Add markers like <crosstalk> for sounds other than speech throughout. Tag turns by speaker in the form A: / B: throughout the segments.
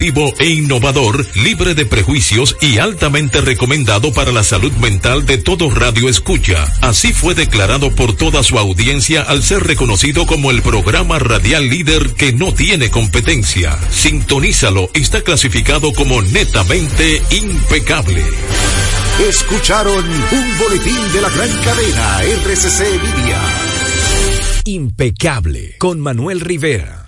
A: e innovador, libre de prejuicios y altamente recomendado para la salud mental de todo radio escucha. Así fue declarado por toda su audiencia al ser reconocido como el programa radial líder que no tiene competencia. Sintonízalo, está clasificado como netamente impecable.
B: Escucharon un boletín de la gran cadena RCC Media.
C: Impecable con Manuel Rivera.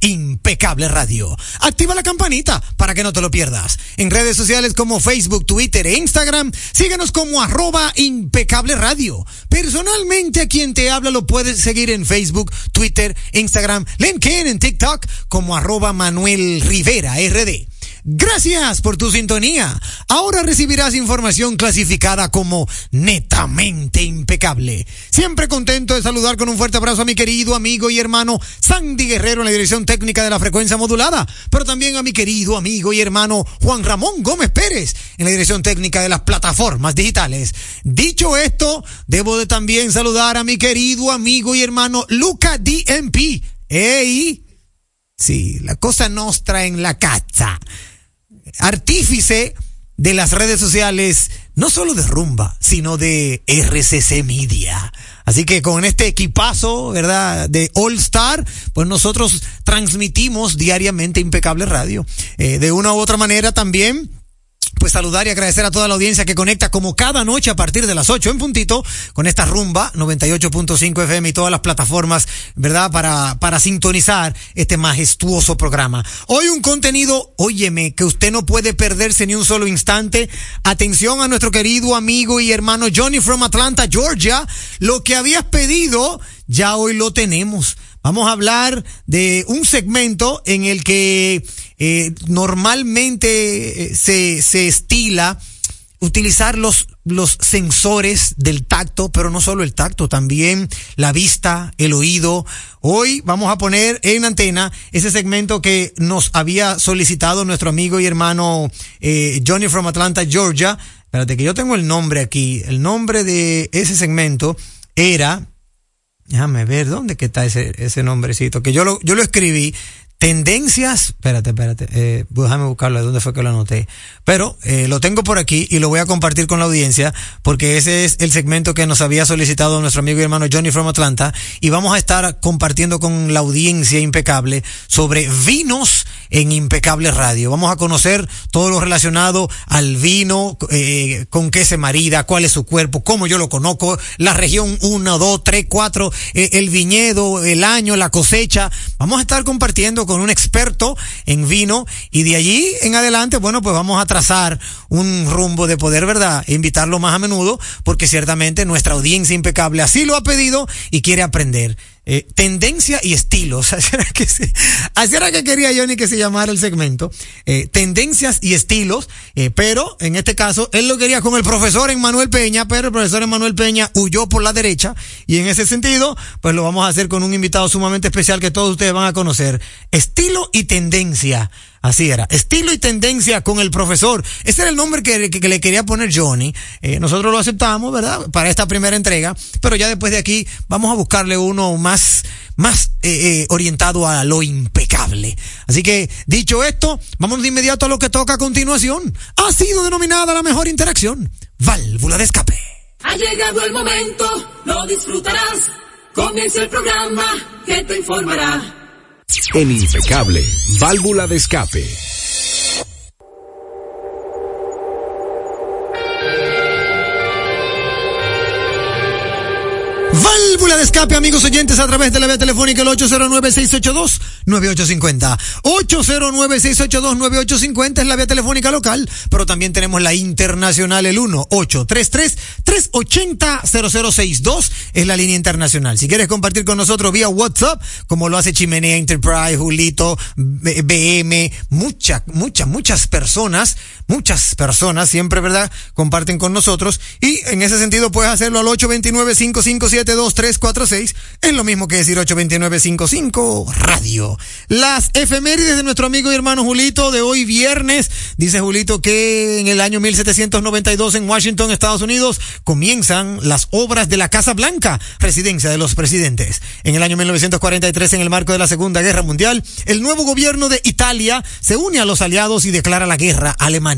C: Impecable Radio. Activa la campanita para que no te lo pierdas. En redes sociales como Facebook, Twitter e Instagram, síguenos como arroba Impecable Radio. Personalmente a quien te habla lo puedes seguir en Facebook, Twitter, Instagram, LinkedIn, en TikTok como arroba Manuel Rivera RD. Gracias por tu sintonía. Ahora recibirás información clasificada como netamente impecable. Siempre contento de saludar con un fuerte abrazo a mi querido amigo y hermano Sandy Guerrero en la dirección técnica de la frecuencia modulada, pero también a mi querido amigo y hermano Juan Ramón Gómez Pérez en la dirección técnica de las plataformas digitales. Dicho esto, debo de también saludar a mi querido amigo y hermano Luca DMP. ¡Ey! Sí, la cosa nostra en la casa artífice de las redes sociales, no solo de Rumba, sino de RCC Media. Así que con este equipazo, ¿verdad? De All Star, pues nosotros transmitimos diariamente Impecable Radio. Eh, de una u otra manera también pues saludar y agradecer a toda la audiencia que conecta como cada noche a partir de las 8 en puntito con esta rumba 98.5 FM y todas las plataformas, ¿verdad? Para, para sintonizar este majestuoso programa. Hoy un contenido, óyeme, que usted no puede perderse ni un solo instante. Atención a nuestro querido amigo y hermano Johnny from Atlanta, Georgia. Lo que habías pedido, ya hoy lo tenemos. Vamos a hablar de un segmento en el que eh, normalmente eh, se, se estila utilizar los, los sensores del tacto, pero no solo el tacto, también la vista, el oído. Hoy vamos a poner en antena ese segmento que nos había solicitado nuestro amigo y hermano eh, Johnny from Atlanta, Georgia. Espérate que yo tengo el nombre aquí. El nombre de ese segmento era, déjame ver dónde que está ese, ese nombrecito, que yo lo, yo lo escribí Tendencias, espérate, espérate, eh, déjame buscarlo, ¿dónde fue que lo anoté? Pero eh, lo tengo por aquí y lo voy a compartir con la audiencia porque ese es el segmento que nos había solicitado nuestro amigo y hermano Johnny from Atlanta y vamos a estar compartiendo con la audiencia impecable sobre vinos en Impecable Radio. Vamos a conocer todo lo relacionado al vino, eh, con qué se marida, cuál es su cuerpo, cómo yo lo conozco, la región 1, 2, 3, 4, el viñedo, el año, la cosecha. Vamos a estar compartiendo con un experto en vino y de allí en adelante, bueno, pues vamos a trazar un rumbo de poder, ¿verdad? Invitarlo más a menudo porque ciertamente nuestra audiencia impecable así lo ha pedido y quiere aprender. Eh, tendencia y estilos. <laughs> Así era, que así era que quería Johnny que se llamara el segmento. Eh, tendencias y estilos. Eh, pero en este caso, él lo quería con el profesor Emmanuel Peña, pero el profesor Emmanuel Peña huyó por la derecha. Y en ese sentido, pues lo vamos a hacer con un invitado sumamente especial que todos ustedes van a conocer. Estilo y tendencia. Así era. Estilo y tendencia con el profesor. Ese era el nombre que, que, le quería poner Johnny. Eh, nosotros lo aceptamos, ¿verdad? Para esta primera entrega. Pero ya después de aquí vamos a buscarle uno más, más eh, eh, orientado a lo impecable. Así que, dicho esto, vamos de inmediato a lo que toca a continuación. Ha sido denominada la mejor interacción. Válvula de escape.
D: Ha llegado el momento, lo disfrutarás. Comienza el programa que te informará
B: en Impecable, válvula de escape.
C: Válvula de escape, amigos oyentes, a través de la vía telefónica el 809-682-9850. 809-682-9850 es la vía telefónica local, pero también tenemos la internacional, el 1-833-380-0062 es la línea internacional. Si quieres compartir con nosotros vía WhatsApp, como lo hace Chimenea Enterprise, Julito, BM, muchas, muchas, muchas personas, muchas personas siempre, ¿verdad? Comparten con nosotros y en ese sentido puedes hacerlo al 829 557 2346 es lo mismo que decir 829-55 radio. Las efemérides de nuestro amigo y hermano Julito de hoy viernes. Dice Julito que en el año 1792 en Washington, Estados Unidos, comienzan las obras de la Casa Blanca, residencia de los presidentes. En el año 1943, en el marco de la Segunda Guerra Mundial, el nuevo gobierno de Italia se une a los aliados y declara la guerra a Alemania.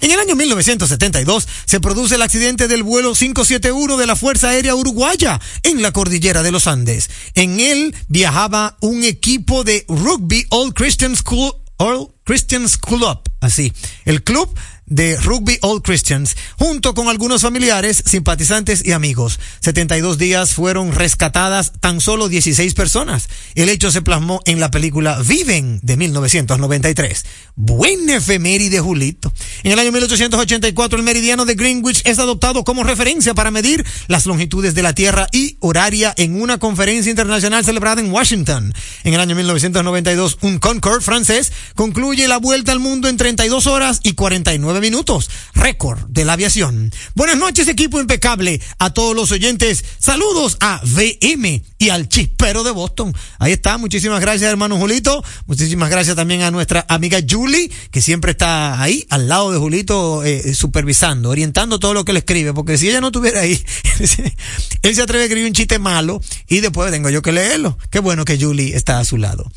C: En el año 1972 se produce el accidente del vuelo 571 de la Fuerza Aérea Uruguaya en la cordillera de los Andes. En él viajaba un equipo de rugby All Christian School, All Christian School así. El club de Rugby All Christians, junto con algunos familiares, simpatizantes y amigos. 72 días fueron rescatadas tan solo 16 personas. El hecho se plasmó en la película Viven de 1993. Buen efeméride, Julito. En el año 1884, el meridiano de Greenwich es adoptado como referencia para medir las longitudes de la Tierra y horaria en una conferencia internacional celebrada en Washington. En el año 1992, un Concorde francés concluye la vuelta al mundo en 32 horas y 49 minutos. Récord de la aviación. Buenas noches, equipo impecable. A todos los oyentes, saludos a VM y al chispero de Boston. Ahí está. Muchísimas gracias, hermano Julito. Muchísimas gracias también a nuestra amiga Julie, que siempre está ahí, al lado de Julito, eh, supervisando, orientando todo lo que le escribe. Porque si ella no estuviera ahí, <laughs> él se atreve a escribir un chiste malo y después tengo yo que leerlo. Qué bueno que Julie está a su lado.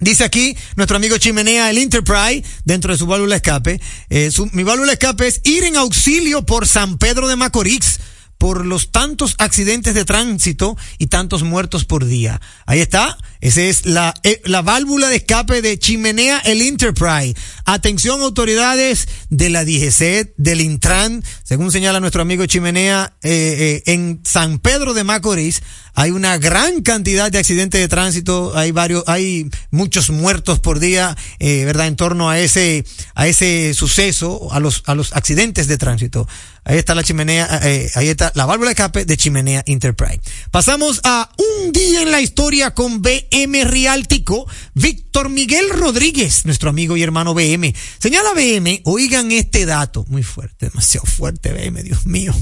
C: Dice aquí nuestro amigo Chimenea, el Enterprise, dentro de su válvula escape. Eh, su, mi válvula escape es ir en auxilio por San Pedro de Macorís por los tantos accidentes de tránsito y tantos muertos por día. Ahí está. Esa es la, eh, la válvula de escape de Chimenea el Enterprise. Atención autoridades de la DGC, del Intran, según señala nuestro amigo Chimenea, eh, eh, en San Pedro de Macorís hay una gran cantidad de accidentes de tránsito, hay varios, hay muchos muertos por día, eh, verdad, en torno a ese, a ese suceso, a los, a los accidentes de tránsito. Ahí está la chimenea, eh, ahí está la válvula de escape de Chimenea Enterprise. Pasamos a un día en la historia con BM Víctor Miguel Rodríguez, nuestro amigo y hermano BM. Señala BM, oigan este dato, muy fuerte, demasiado fuerte BM, Dios mío.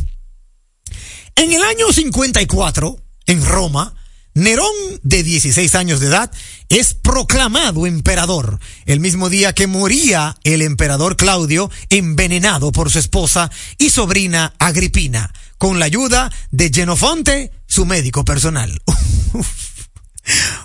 C: En el año 54, en Roma, Nerón, de 16 años de edad, es proclamado emperador, el mismo día que moría el emperador Claudio, envenenado por su esposa y sobrina Agripina, con la ayuda de Genofonte, su médico personal. <laughs>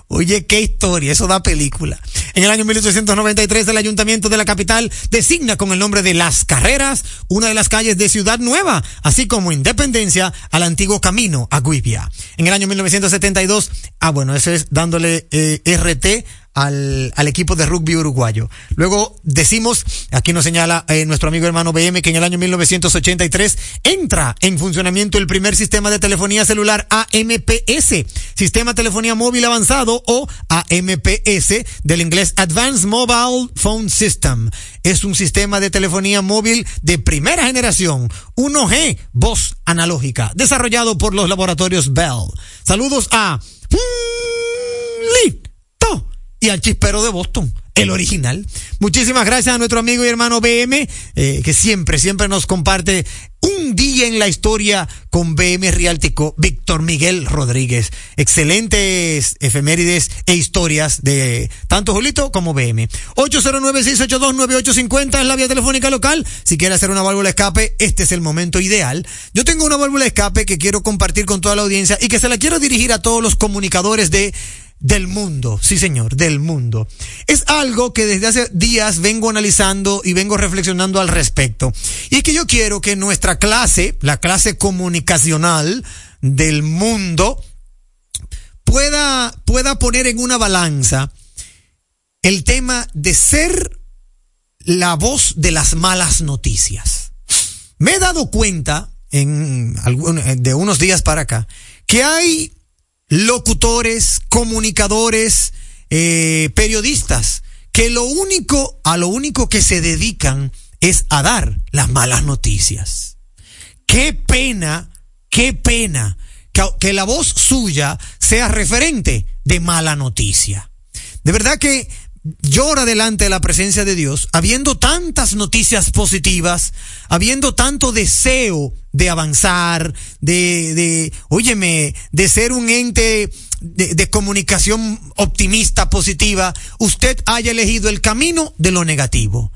C: Oye, qué historia, eso da película. En el año 1893 el ayuntamiento de la capital designa con el nombre de Las Carreras una de las calles de Ciudad Nueva, así como Independencia al antiguo camino a Guipia. En el año 1972, ah bueno, eso es dándole eh, RT al, al, equipo de rugby uruguayo. Luego decimos, aquí nos señala eh, nuestro amigo hermano BM, que en el año 1983 entra en funcionamiento el primer sistema de telefonía celular AMPS, Sistema Telefonía Móvil Avanzado o AMPS, del inglés Advanced Mobile Phone System. Es un sistema de telefonía móvil de primera generación, 1G, voz analógica, desarrollado por los laboratorios Bell. Saludos a... Listo. Y al chispero de Boston, el original. Muchísimas gracias a nuestro amigo y hermano BM, eh, que siempre, siempre nos comparte un día en la historia con BM Riáltico, Víctor Miguel Rodríguez. Excelentes efemérides e historias de tanto Julito como BM. 809-682-9850 es la vía telefónica local. Si quiere hacer una válvula escape, este es el momento ideal. Yo tengo una válvula escape que quiero compartir con toda la audiencia y que se la quiero dirigir a todos los comunicadores de del mundo, sí señor, del mundo. Es algo que desde hace días vengo analizando y vengo reflexionando al respecto. Y es que yo quiero que nuestra clase, la clase comunicacional del mundo, pueda, pueda poner en una balanza el tema de ser la voz de las malas noticias. Me he dado cuenta en, de unos días para acá que hay locutores, comunicadores, eh, periodistas, que lo único, a lo único que se dedican es a dar las malas noticias. Qué pena, qué pena que, que la voz suya sea referente de mala noticia. De verdad que llora delante de la presencia de Dios, habiendo tantas noticias positivas, habiendo tanto deseo de avanzar, de, de, óyeme, de ser un ente de, de, comunicación optimista, positiva, usted haya elegido el camino de lo negativo.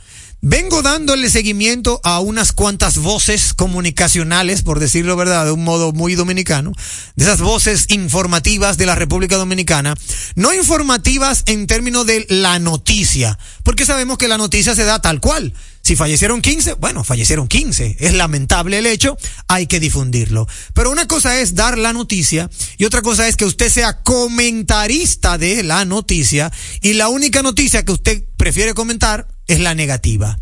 C: Vengo dándole seguimiento a unas cuantas voces comunicacionales, por decirlo verdad, de un modo muy dominicano, de esas voces informativas de la República Dominicana, no informativas en términos de la noticia, porque sabemos que la noticia se da tal cual. Si fallecieron 15, bueno, fallecieron 15. Es lamentable el hecho, hay que difundirlo. Pero una cosa es dar la noticia y otra cosa es que usted sea comentarista de la noticia y la única noticia que usted prefiere comentar es la negativa.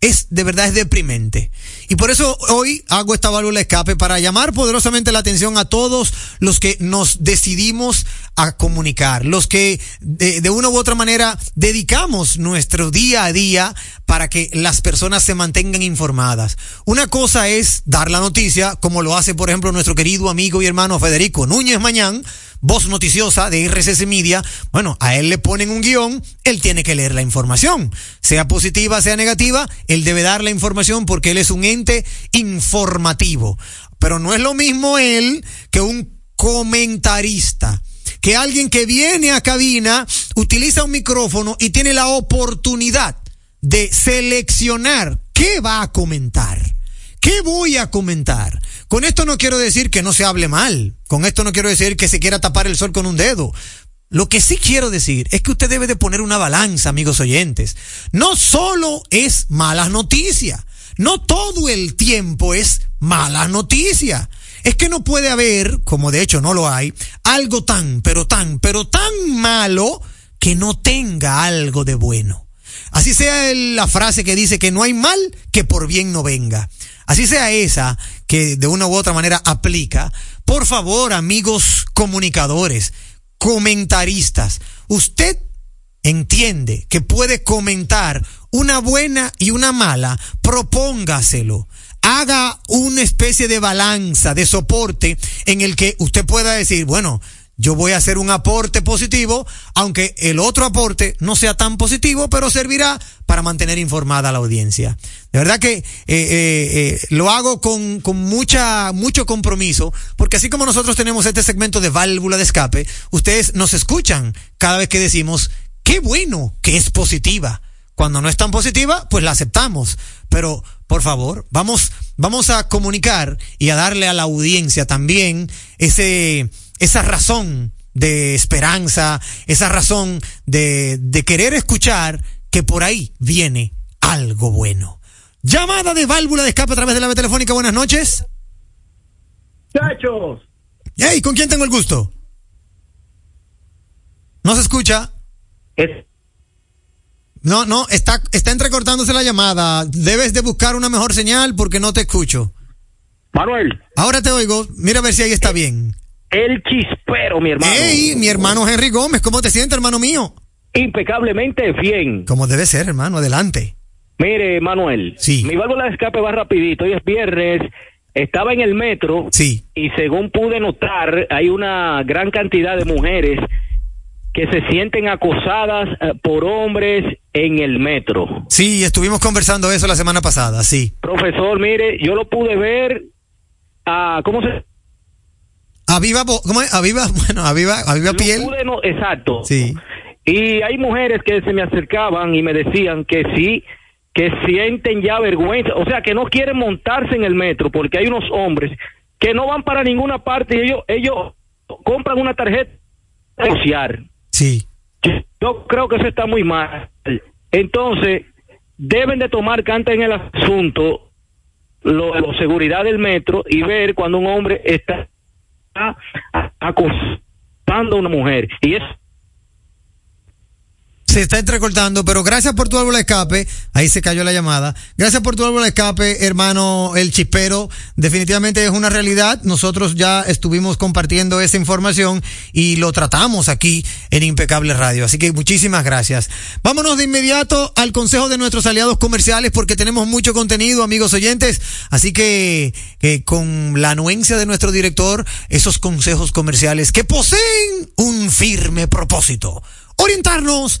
C: Es de verdad es deprimente. Y por eso hoy hago esta válvula escape para llamar poderosamente la atención a todos los que nos decidimos a comunicar, los que de, una u otra manera dedicamos nuestro día a día para que las personas se mantengan informadas. Una cosa es dar la noticia, como lo hace por ejemplo nuestro querido amigo y hermano Federico Núñez Mañán, voz noticiosa de RCC Media, bueno, a él le ponen un guion, él tiene que leer la información. Sea positiva, sea negativa, él debe dar la información porque él es un ente informativo. Pero no es lo mismo él que un comentarista. Que alguien que viene a cabina, utiliza un micrófono y tiene la oportunidad de seleccionar qué va a comentar. ¿Qué voy a comentar? Con esto no quiero decir que no se hable mal. Con esto no quiero decir que se quiera tapar el sol con un dedo. Lo que sí quiero decir es que usted debe de poner una balanza, amigos oyentes. No solo es malas noticias. No todo el tiempo es malas noticias. Es que no puede haber, como de hecho no lo hay, algo tan, pero tan, pero tan malo que no tenga algo de bueno. Así sea la frase que dice que no hay mal que por bien no venga. Así sea esa que de una u otra manera aplica. Por favor, amigos comunicadores, comentaristas, usted entiende que puede comentar una buena y una mala, propóngaselo. Haga una especie de balanza, de soporte en el que usted pueda decir, bueno, yo voy a hacer un aporte positivo, aunque el otro aporte no sea tan positivo, pero servirá para mantener informada a la audiencia. De verdad que eh, eh, eh, lo hago con, con mucha, mucho compromiso, porque así como nosotros tenemos este segmento de válvula de escape, ustedes nos escuchan cada vez que decimos, qué bueno que es positiva. Cuando no es tan positiva, pues la aceptamos. Pero, por favor, vamos, vamos a comunicar y a darle a la audiencia también ese, esa razón de esperanza, esa razón de, de querer escuchar que por ahí viene algo bueno. Llamada de válvula de escape a través de la telefónica. Buenas noches.
E: Chachos.
C: Hey, ¿con quién tengo el gusto? No se escucha. No, no, está, está entrecortándose la llamada. Debes de buscar una mejor señal porque no te escucho.
E: Manuel.
C: Ahora te oigo. Mira a ver si ahí está bien.
E: El chispero, mi hermano.
C: Hey, mi hermano Henry Gómez, ¿cómo te sientes, hermano mío?
E: Impecablemente bien.
C: Como debe ser, hermano, adelante.
E: Mire, Manuel.
C: Sí.
E: Mi válvula de escape va rapidito. Hoy es viernes. Estaba en el metro.
C: Sí.
E: Y según pude notar, hay una gran cantidad de mujeres que se sienten acosadas eh, por hombres en el metro.
C: Sí, estuvimos conversando eso la semana pasada, sí.
E: Profesor, mire, yo lo pude ver. a ¿Cómo se.?
C: Aviva, ¿cómo es? Aviva, <laughs> bueno, aviva, aviva piel.
E: pude no- exacto.
C: Sí.
E: Y hay mujeres que se me acercaban y me decían que sí, que sienten ya vergüenza, o sea, que no quieren montarse en el metro porque hay unos hombres que no van para ninguna parte y ellos, ellos compran una tarjeta social.
C: Sí.
E: Yo creo que eso está muy mal. Entonces, deben de tomar carta en el asunto, lo, lo seguridad del metro y ver cuando un hombre está acosando a una mujer. Y es
C: Se está entrecortando, pero gracias por tu árbol de escape. Ahí se cayó la llamada. Gracias por tu árbol de escape, hermano El Chispero. Definitivamente es una realidad. Nosotros ya estuvimos compartiendo esa información y lo tratamos aquí en Impecable Radio. Así que muchísimas gracias. Vámonos de inmediato al consejo de nuestros aliados comerciales porque tenemos mucho contenido, amigos oyentes. Así que con la anuencia de nuestro director, esos consejos comerciales que poseen un firme propósito. Orientarnos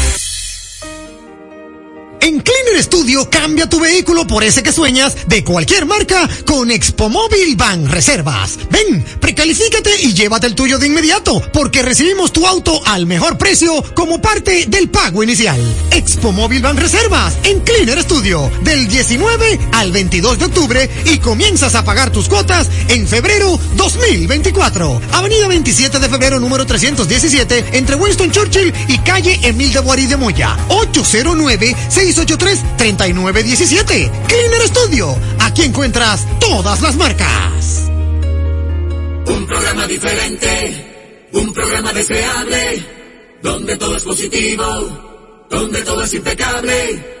C: En Cleaner Studio cambia tu vehículo por ese que sueñas de cualquier marca con Expo Móvil Ban Reservas. Ven, precalifícate y llévate el tuyo de inmediato porque recibimos tu auto al mejor precio como parte del pago inicial. Expo Móvil Ban Reservas en Cleaner Studio del 19 al 22 de octubre y comienzas a pagar tus cuotas en febrero 2024. Avenida 27 de febrero número 317 entre Winston Churchill y calle Emil de Boarí de Moya. 809 683-3917. Cleaner Studio. Aquí encuentras todas las marcas.
D: Un programa diferente, un programa deseable, donde todo es positivo, donde todo es impecable.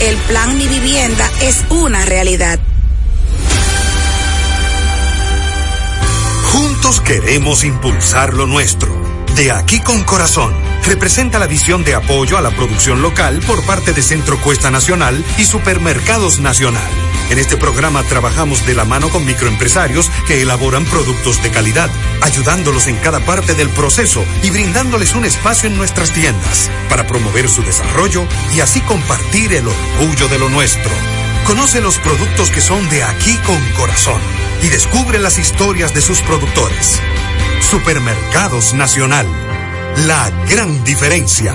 F: El plan Mi Vivienda es una realidad.
G: Juntos queremos impulsar lo nuestro. De aquí con corazón. Representa la visión de apoyo a la producción local por parte de Centro Cuesta Nacional y Supermercados Nacional. En este programa trabajamos de la mano con microempresarios que elaboran productos de calidad, ayudándolos en cada parte del proceso y brindándoles un espacio en nuestras tiendas para promover su desarrollo y así compartir el orgullo de lo nuestro. Conoce los productos que son de aquí con corazón y descubre las historias de sus productores. Supermercados Nacional. La gran diferencia.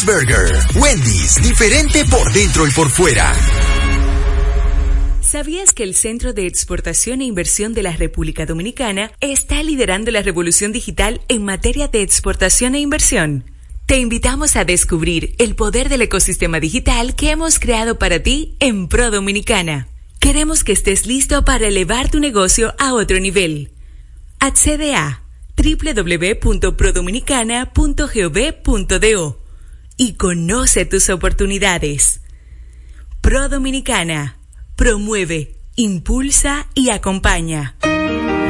H: Wendy's, diferente por dentro y por fuera.
I: ¿Sabías que el Centro de Exportación e Inversión de la República Dominicana está liderando la revolución digital en materia de exportación e inversión? Te invitamos a descubrir el poder del ecosistema digital que hemos creado para ti en Pro Dominicana. Queremos que estés listo para elevar tu negocio a otro nivel. Accede a www.prodominicana.gov.do y conoce tus oportunidades. Pro Dominicana promueve, impulsa y acompaña.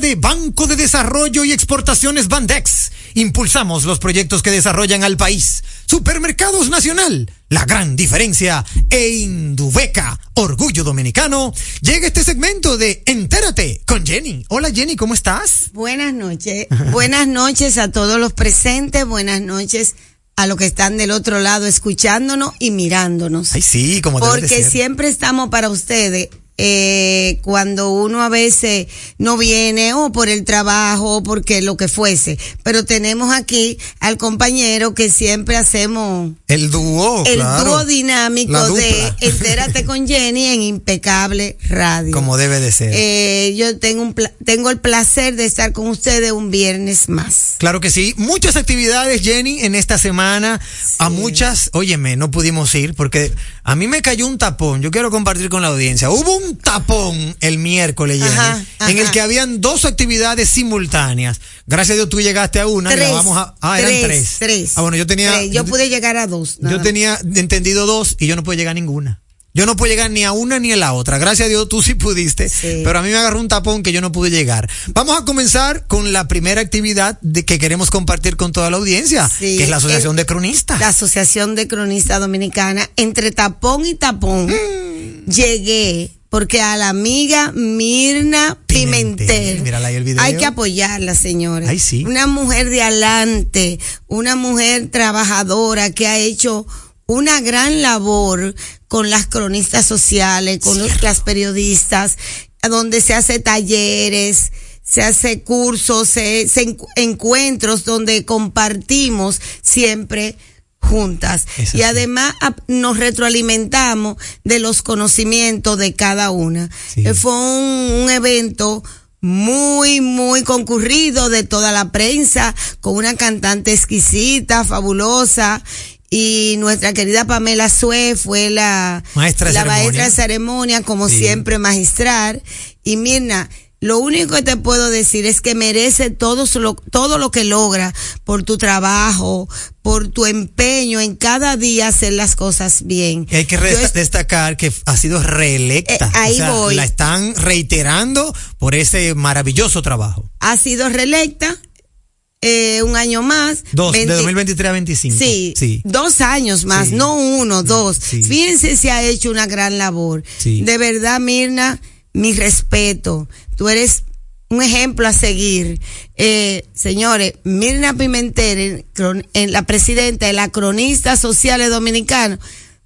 C: de Banco de Desarrollo y Exportaciones Bandex, impulsamos los proyectos que desarrollan al país. Supermercados Nacional, la gran diferencia e Indubeca, orgullo dominicano. Llega este segmento de Entérate con Jenny. Hola Jenny, ¿cómo estás?
J: Buenas noches. Buenas noches a todos los presentes. Buenas noches a los que están del otro lado escuchándonos y mirándonos.
C: Ay, sí, como
J: Porque siempre estamos para ustedes. Eh, cuando uno a veces no viene o por el trabajo o porque lo que fuese, pero tenemos aquí al compañero que siempre hacemos
C: El dúo,
J: el
C: claro.
J: dúo dinámico de <laughs> Entérate con Jenny en Impecable Radio.
C: Como debe de ser.
J: Eh, yo tengo, un tengo el placer de estar con ustedes un viernes más.
C: Claro que sí. Muchas actividades, Jenny, en esta semana. A muchas, óyeme, no pudimos ir porque a mí me cayó un tapón. Yo quiero compartir con la audiencia. Hubo un tapón el miércoles, Jenny,
J: Ajá,
C: en el que habían dos actividades simultáneas. Gracias a Dios tú llegaste a una.
J: Tres,
C: vamos a, ah, eran
J: tres,
C: tres.
J: tres.
C: Ah, bueno, yo tenía.
J: Tres. Yo pude llegar a dos.
C: Yo tenía entendido dos y yo no pude llegar a ninguna. Yo no pude llegar ni a una ni a la otra. Gracias a Dios tú sí pudiste, pero a mí me agarró un tapón que yo no pude llegar. Vamos a comenzar con la primera actividad de que queremos compartir con toda la audiencia,
J: Sí,
C: que es la Asociación
J: el-
C: de Cronistas.
J: La Asociación de Cronistas Dominicana, entre tapón y tapón,
C: Mm.
J: llegué porque a la amiga Mirna Pimentel.
C: El video.
J: Hay que apoyarla, señores.
C: Ay, sí.
J: Una mujer de adelante, una mujer trabajadora que ha hecho una gran labor con las cronistas sociales, con los- las periodistas, donde se hace talleres, se hace cursos, se, se encu- encuentros donde compartimos siempre juntas y además nos retroalimentamos de los conocimientos de cada una. Eh, Fue un, un evento muy, muy concurrido de toda la prensa, con una cantante exquisita, fabulosa, y nuestra querida Pamela Sue fue la
C: Maestra de
J: la
C: ceremonia.
J: maestra de ceremonia, como
C: Sí.
J: siempre, magistral. Y Mirna, lo único que te puedo decir es que merece todo, lo, todo lo que logra por tu trabajo, por tu empeño en cada día hacer las cosas bien.
C: Y hay que
J: es-
C: destacar que ha sido reelecta.
J: Eh, ahí
C: O sea,
J: voy.
C: La están reiterando por ese maravilloso trabajo.
J: ha sido reelecta. eh, un año más.
C: Dos,
J: 20
C: de 2023 a 25.
J: Sí,
C: Sí.
J: dos años más,
C: Sí.
J: no uno, dos.
C: Sí.
J: Fíjense si ha hecho una gran labor.
C: Sí.
J: De verdad, Mirna, mi respeto. Tú eres un ejemplo a seguir. Eh, señores, Mirna Pimentel, cron- en la presidenta de la Cronista Sociales Dominicano,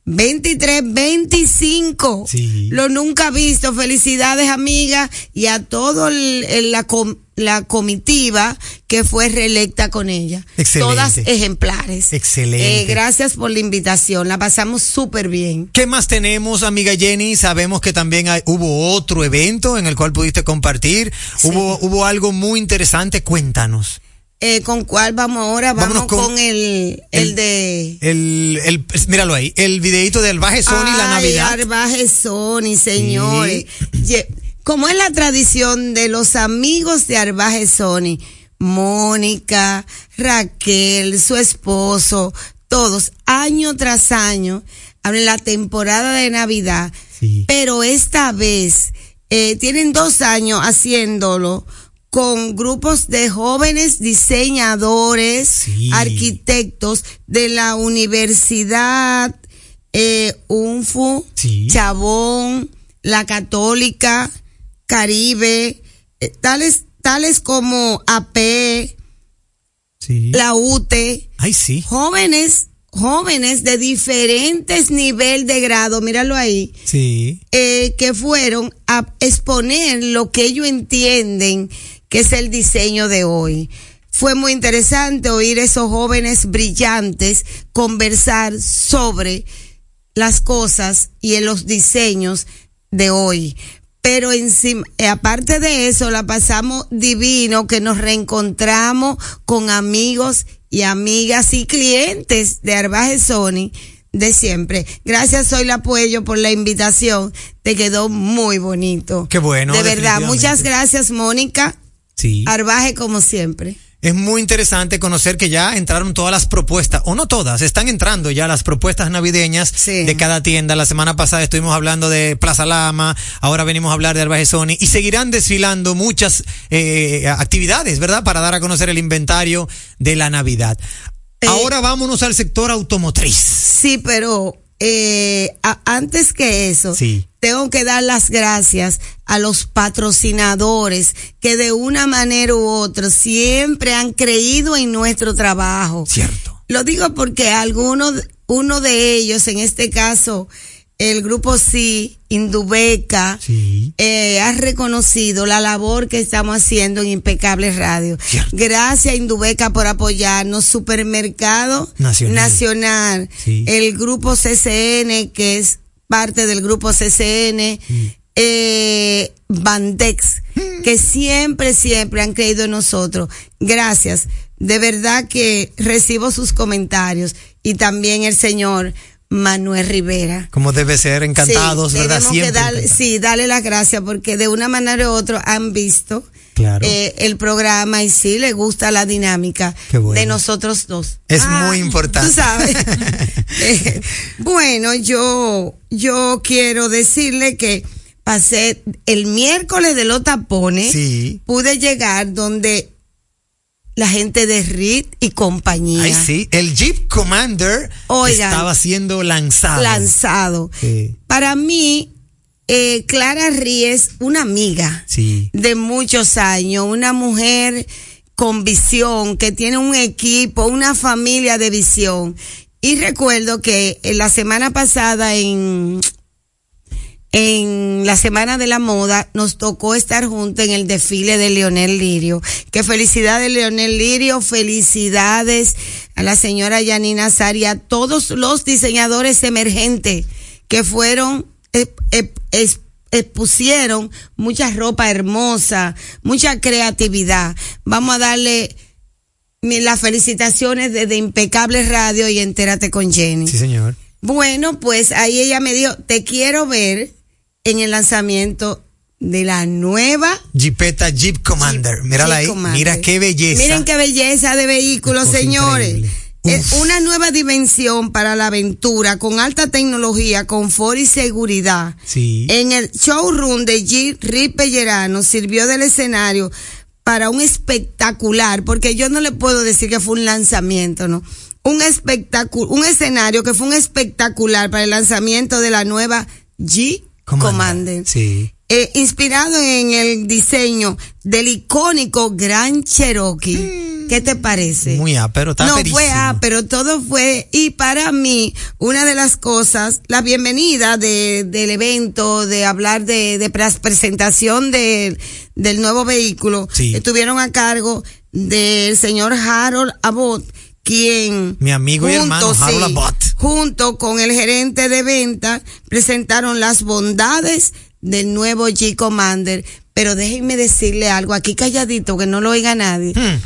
J: 23, 25. Lo nunca visto. Felicidades, amiga, y a todo el- el- la, com- la comitiva que fue reelecta con ella.
C: Excelente.
J: Todas ejemplares.
C: Excelente.
J: Eh, gracias por la invitación. La pasamos súper bien.
C: ¿Qué más tenemos, amiga Jenny? Sabemos que también hay- hubo otro evento en el cual pudiste compartir. Hubo, hubo algo muy interesante. Cuéntanos.
J: Eh, ¿Con cuál vamos ahora? Vamos con,
C: con
J: el, el de...
C: El, el, míralo ahí, el videito del Baje Sony, la Navidad.
J: Arbaje Sony, señores. Ye- Como es la tradición de los amigos de Arbaje Sony, Mónica, Raquel, su esposo, todos, año tras año, abren la temporada de Navidad. Pero esta vez, eh, tienen dos años haciéndolo con grupos de jóvenes diseñadores, arquitectos de la Universidad eh, UNFU, Chabón, la Católica, Caribe, eh, tales, tales como AP, la UTE,
C: Ay, sí.
J: jóvenes, jóvenes de diferentes nivel de grado, míralo ahí,
C: Sí.
J: eh, que fueron a exponer lo que ellos entienden que es el diseño de hoy. Fue muy interesante oír esos jóvenes brillantes conversar sobre las cosas y en los diseños de hoy. Pero encima, eh, aparte de eso, la pasamos divino, que nos reencontramos con amigos y amigas y clientes de Arbaje Sony de siempre. Gracias, Soy la Puello, por la invitación. Te quedó muy bonito.
C: Qué bueno.
J: de verdad, muchas gracias, Mónica.
C: Sí.
J: Arbaje, como siempre.
C: Es muy interesante conocer que ya entraron todas las propuestas, o no todas, están entrando ya las propuestas navideñas de cada tienda. La semana pasada estuvimos hablando de Plaza Lama, ahora venimos a hablar de Arbaje Sony y seguirán desfilando muchas eh, actividades, ¿verdad? Para dar a conocer el inventario de la Navidad. ahora vámonos al sector automotriz.
J: Sí, pero eh, a- antes que eso,
C: Sí.
J: tengo que dar las gracias a los patrocinadores que de una manera u otra siempre han creído en nuestro trabajo.
C: Cierto.
J: Lo digo porque algunos, uno de ellos, en este caso, el grupo Sí, Indubeca, eh, ha reconocido la labor que estamos haciendo en Impecable Radio. Gracias Indubeca por apoyarnos. Supermercado
C: Nacional.
J: Nacional,
C: Sí.
J: el grupo CCN, que es parte del grupo CCN, eh, Bandex, que siempre, siempre han creído en nosotros. Gracias. De verdad que recibo sus comentarios y también el señor Manuel Rivera.
C: Como debe ser, encantados,
J: Sí,
C: ¿verdad? Siempre.
J: que darle, sí, darle las gracias porque de una manera u otra han visto
C: Claro.
J: eh, el programa y sí le gusta la dinámica
C: bueno.
J: de nosotros dos.
C: Es
J: Ah,
C: muy importante.
J: Tú sabes. <laughs> Eh, bueno, yo, yo quiero decirle que pasé el miércoles de los tapones.
C: Sí.
J: Pude llegar donde la gente de RIT y compañía.
C: Ay, sí. El Jeep Commander
J: Oigan.
C: estaba siendo lanzado.
J: lanzado.
C: Sí.
J: Para mí, eh, Clara Ríes, una amiga
C: Sí.
J: de muchos años, una mujer con visión, que tiene un equipo, una familia de visión. Y recuerdo que en la semana pasada en, en la Semana de la Moda nos tocó estar juntos en el desfile de Leonel Lirio. Que felicidades Leonel Lirio, felicidades a la señora Yanina Sari, a todos los diseñadores emergentes que fueron, eh, eh, expusieron mucha ropa hermosa, mucha creatividad. Vamos a darle las felicitaciones desde Impecable Radio y Entérate con Jenny.
C: Sí, señor.
J: Bueno, pues ahí ella me dijo, te quiero ver en el lanzamiento de la nueva
C: Jeepeta Jeep Commander. Mírala
J: Jeep
C: ahí.
J: Commander.
C: Mira qué belleza.
J: Miren qué belleza de vehículos,
C: Cosa
J: señores.
C: increíble.
J: Es una nueva dimensión para la aventura con alta tecnología, confort y seguridad.
C: Sí.
J: En el showroom de Jeep Ripe Pellerano sirvió del escenario para un espectacular, porque yo no le puedo decir que fue un lanzamiento, ¿no? Un espectáculo, un escenario que fue un espectacular para el lanzamiento de la nueva G Commander.
C: Sí.
J: Eh, inspirado en el diseño del icónico Gran Cherokee. ¿Qué te parece?
C: Muy ápero, está
J: No
C: aperísimo.
J: fue pero todo fue, y para mí, una de las cosas, la bienvenida de, del evento, de hablar de, de pres- presentación de, del nuevo vehículo,
C: Sí.
J: estuvieron a cargo del señor Harold Abbott, quien
C: Mi amigo y hermano, Abbott.
J: junto con el gerente de venta presentaron las bondades del nuevo G Commander. Pero déjenme decirle algo aquí calladito que no lo oiga nadie.
C: Hmm.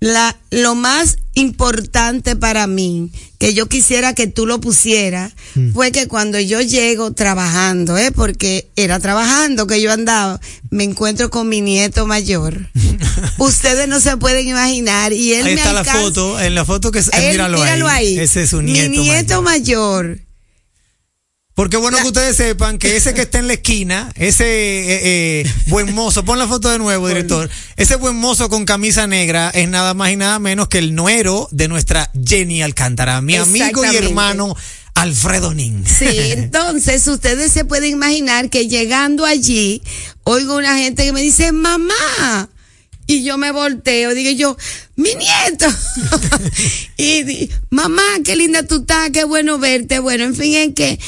J: La, lo más importante para mí, que yo quisiera que tú lo pusieras,
C: Hmm.
J: fue que cuando yo llego trabajando, ¿eh? porque era trabajando que yo andaba, me encuentro con mi nieto mayor. <laughs> Ustedes no se pueden imaginar. Y él
C: Ahí
J: me
C: está la foto, en la foto que es,
J: Él,
C: míralo,
J: míralo ahí.
C: Ese es su nieto.
J: Mi nieto mayor.
C: Porque bueno que ustedes sepan que ese que está en la esquina, ese eh, eh, buen mozo, pon la foto de nuevo, director. Ese buen mozo con camisa negra es nada más y nada menos que el nuero de nuestra Jenny Alcántara, mi amigo y hermano Alfredo Nin.
J: Sí, entonces ustedes se pueden imaginar que llegando allí, oigo una gente que me dice, mamá. Y yo me volteo, digo yo, mi nieto. <laughs> <laughs> y di- mamá, qué linda tú estás, qué bueno verte. Bueno, en fin, es que,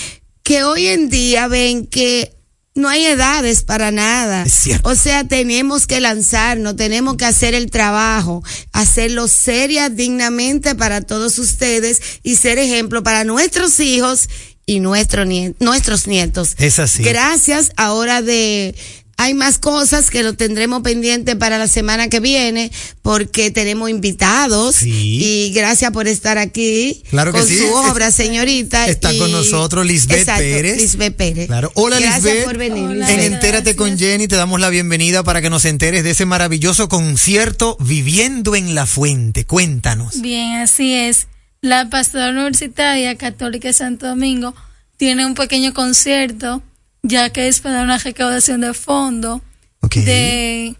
J: que hoy en día ven que no hay edades para nada. O sea, tenemos que lanzarnos, tenemos que hacer el trabajo, hacerlo seria, dignamente para todos ustedes y ser ejemplo para nuestros hijos y nuestro nuestros nietos.
C: Es así.
J: Gracias. Ahora de hay más cosas que lo tendremos pendiente para la semana que viene porque tenemos invitados y gracias por estar aquí
C: Claro que
J: con
C: sí.
J: su obra, señorita.
C: Está
J: y-
C: con nosotros Lisbeth
J: Exacto,
C: Pérez.
J: Lisbeth Pérez.
C: Claro. Hola
J: Gracias
C: Lisbeth.
J: por venir.
C: En
J: Lisbeth.
C: Entérate con Jenny te damos la bienvenida para que nos enteres de ese maravilloso concierto Viviendo en la Fuente. Cuéntanos.
K: Bien, así es. La Pastora Universitaria Católica de Santo Domingo tiene un pequeño concierto, ya que es para una recaudación de fondo de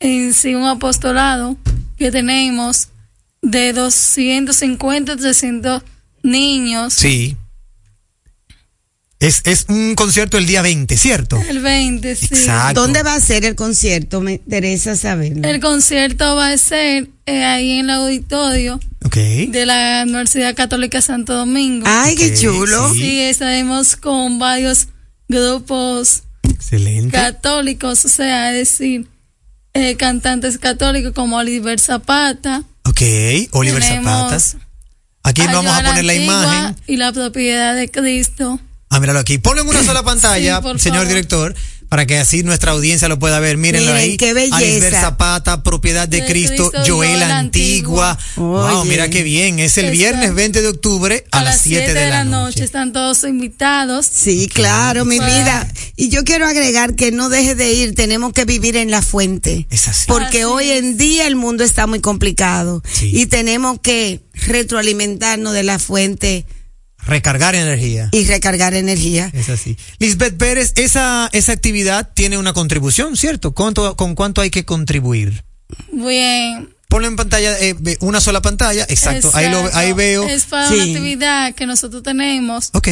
K: en sí un apostolado que tenemos de 250 300 niños.
C: Sí. Es, es un concierto el día 20, ¿cierto?
K: El 20, sí.
C: Exacto.
J: ¿Dónde va a ser el concierto? Me interesa saberlo.
K: El concierto va a ser eh, ahí en el auditorio de la Universidad Católica Santo Domingo.
J: Ay, qué chulo.
C: sí.
K: Sí, estaremos con varios grupos
C: Excelente.
K: católicos, o sea, es decir, eh, cantantes católicos como Oliver Zapata.
C: Ok, Oliver Zapata. Aquí vamos a poner la imagen.
K: Y la propiedad de Cristo.
C: Ah, míralo aquí. Ponlo en una <coughs> sola pantalla,
K: Sí,
C: señor
K: favor.
C: director, para que así nuestra audiencia lo pueda ver. Mírenlo
J: Miren,
C: ahí.
J: qué belleza.
C: Zapata, propiedad de,
K: De
C: Cristo,
K: Cristo,
C: Joel Antigua.
K: Antigua.
C: Wow, mira qué bien. Es el viernes 20 de octubre a, las 7 de, la noche.
K: Están todos invitados.
J: Sí, claro, mi vida. Y yo quiero agregar que no deje de ir, tenemos que vivir en la fuente.
C: Es así.
J: Porque
K: Así
J: hoy en día el mundo está muy complicado
C: Sí.
J: y tenemos que retroalimentarnos de la fuente
C: Recargar energía.
J: y recargar energía.
C: Es así. Lisbeth Pérez, esa, esa actividad tiene una contribución, ¿cierto? ¿Cuánto, ¿Con cuánto hay que contribuir?
K: Bien.
C: Ponlo en pantalla, eh, ve- una sola pantalla, exacto. Ahí, lo, ahí veo.
K: Es para
J: Sí.
K: una actividad que nosotros tenemos.
C: Ok.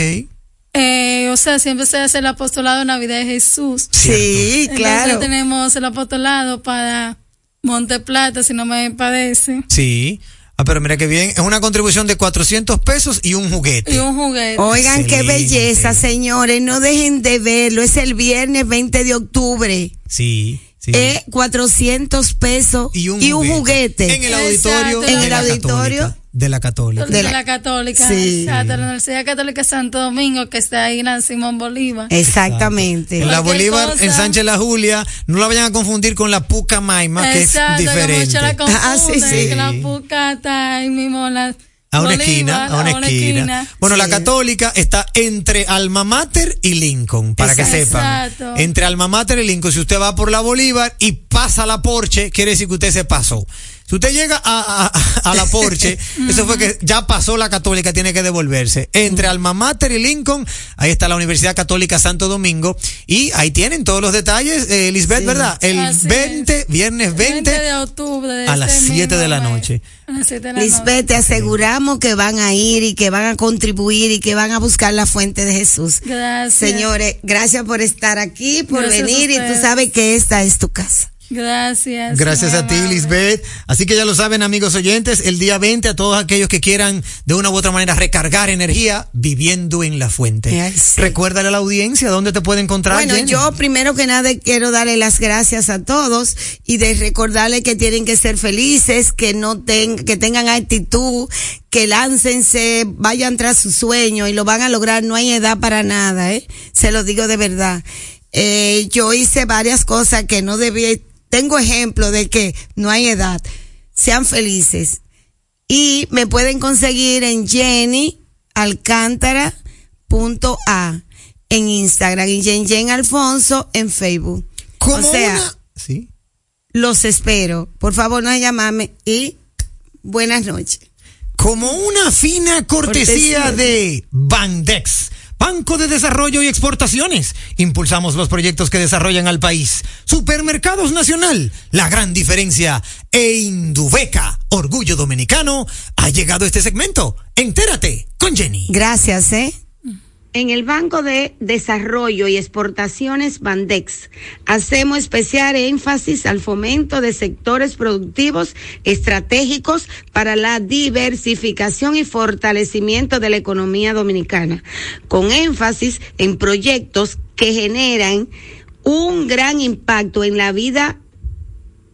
K: Eh, o sea, siempre se hace el apostolado de Navidad de Jesús.
J: Sí,
K: Entonces
J: claro.
K: tenemos el apostolado para Monte Plata, si no me parece.
C: Sí. Ah, pero mira qué bien. Es una contribución de 400 pesos y un juguete.
K: Y un juguete.
J: Oigan, qué belleza, señores. No dejen de verlo. Es el viernes 20 de octubre.
C: Sí. sí.
J: Eh, 400 pesos
C: y un,
J: juguete.
C: En el auditorio.
K: Exacto.
J: En el auditorio.
C: Católica, de la Católica.
K: de, la, Católica,
J: Sí.
K: exacto, la Universidad Católica Santo Domingo, que está ahí en la Simón Bolívar.
J: Exactamente.
C: En la Bolívar,
K: cosa.
C: en Sánchez La Julia, no la vayan a confundir con la Puca Maima, que es
K: Exacto, que
C: diferente.
K: muchos la confunden,
J: Ah, sí, sí.
K: que la puca está ahí mismo en la
C: A una
K: Bolívar,
C: esquina, a una esquina. Bueno, la católica está entre Alma Mater y Lincoln, para que sepan.
K: Exacto.
C: Entre Alma Mater y Lincoln, si usted va por la Bolívar y pasa la Porsche, quiere decir que usted se pasó. Si usted llega a, a, a la Porsche, <laughs> eso fue que ya pasó la católica, tiene que devolverse. Entre Alma Mater y Lincoln, ahí está la Universidad Católica Santo Domingo, y ahí tienen todos los detalles, eh, Lisbeth, ¿verdad? El
K: Así
C: 20, viernes 20,
K: de octubre. de
C: a las
K: este
C: 7 de la noche.
K: A las siete de la
J: Lisbeth, te aseguramos que van a ir y que van a contribuir y que van a buscar la fuente de Jesús.
K: Gracias.
J: Señores, gracias por estar aquí, por
K: Gracias
J: venir y tú sabes que esta es tu casa.
K: Gracias.
C: Gracias a ti, Lisbeth. Así que ya lo saben, amigos oyentes, el día 20 a todos aquellos que quieran de una u otra manera recargar energía viviendo en la fuente.
J: Sí.
C: Recuérdale a la audiencia dónde te puede encontrar.
J: Bueno,
C: Jenny.
J: yo primero que nada quiero darle las gracias a todos y de recordarle que tienen que ser felices, que no ten, que tengan actitud, que láncense, vayan tras su sueño y lo van a lograr. No hay edad para nada, ¿eh? Se lo digo de verdad. Eh, yo hice varias cosas que no debía. Tengo ejemplo de que no hay edad. Sean felices. Y me pueden conseguir en Jenny Alcántara punto A en Instagram y Jen Jen Alfonso en Facebook.
C: Como
J: o sea,
C: una- Sí.
J: los espero. Por favor, no llamarme y buenas noches.
C: Como una fina cortesía
J: Cortesía.
C: de Bandex. Banco de Desarrollo y Exportaciones. Impulsamos los proyectos que desarrollan al país. Supermercados Nacional. La gran diferencia. E Indubeca. Orgullo Dominicano. Ha llegado este segmento. Entérate con Jenny.
J: Gracias, ¿eh? En el Banco de Desarrollo y Exportaciones Bandex hacemos especial énfasis al fomento de sectores productivos estratégicos para la diversificación y fortalecimiento de la economía dominicana, con énfasis en proyectos que generan un gran impacto en la vida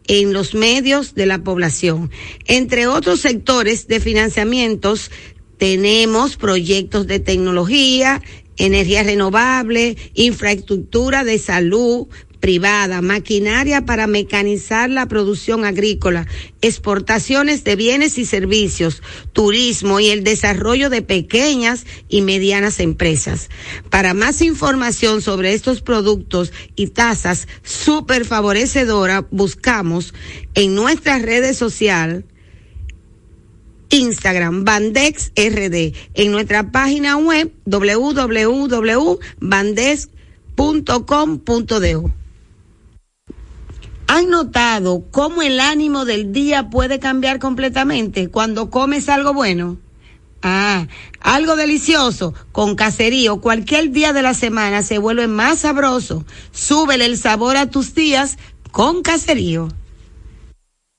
J: en los medios de la población. Entre otros sectores de financiamientos, tenemos proyectos de tecnología, energía renovable, infraestructura de salud privada, maquinaria para mecanizar la producción agrícola, exportaciones de bienes y servicios, turismo y el desarrollo de pequeñas y medianas empresas. Para más información sobre estos productos y tasas súper favorecedoras, buscamos en nuestras redes sociales Instagram, Bandex RD, en nuestra página web www.bandex.com.do. ¿Han notado cómo el ánimo del día puede cambiar completamente cuando comes algo bueno? Ah, algo delicioso, con caserío, cualquier día de la semana se vuelve más sabroso. Súbele el sabor a tus días con caserío.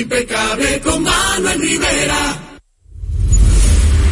D: Impecable con Manuel Rivera.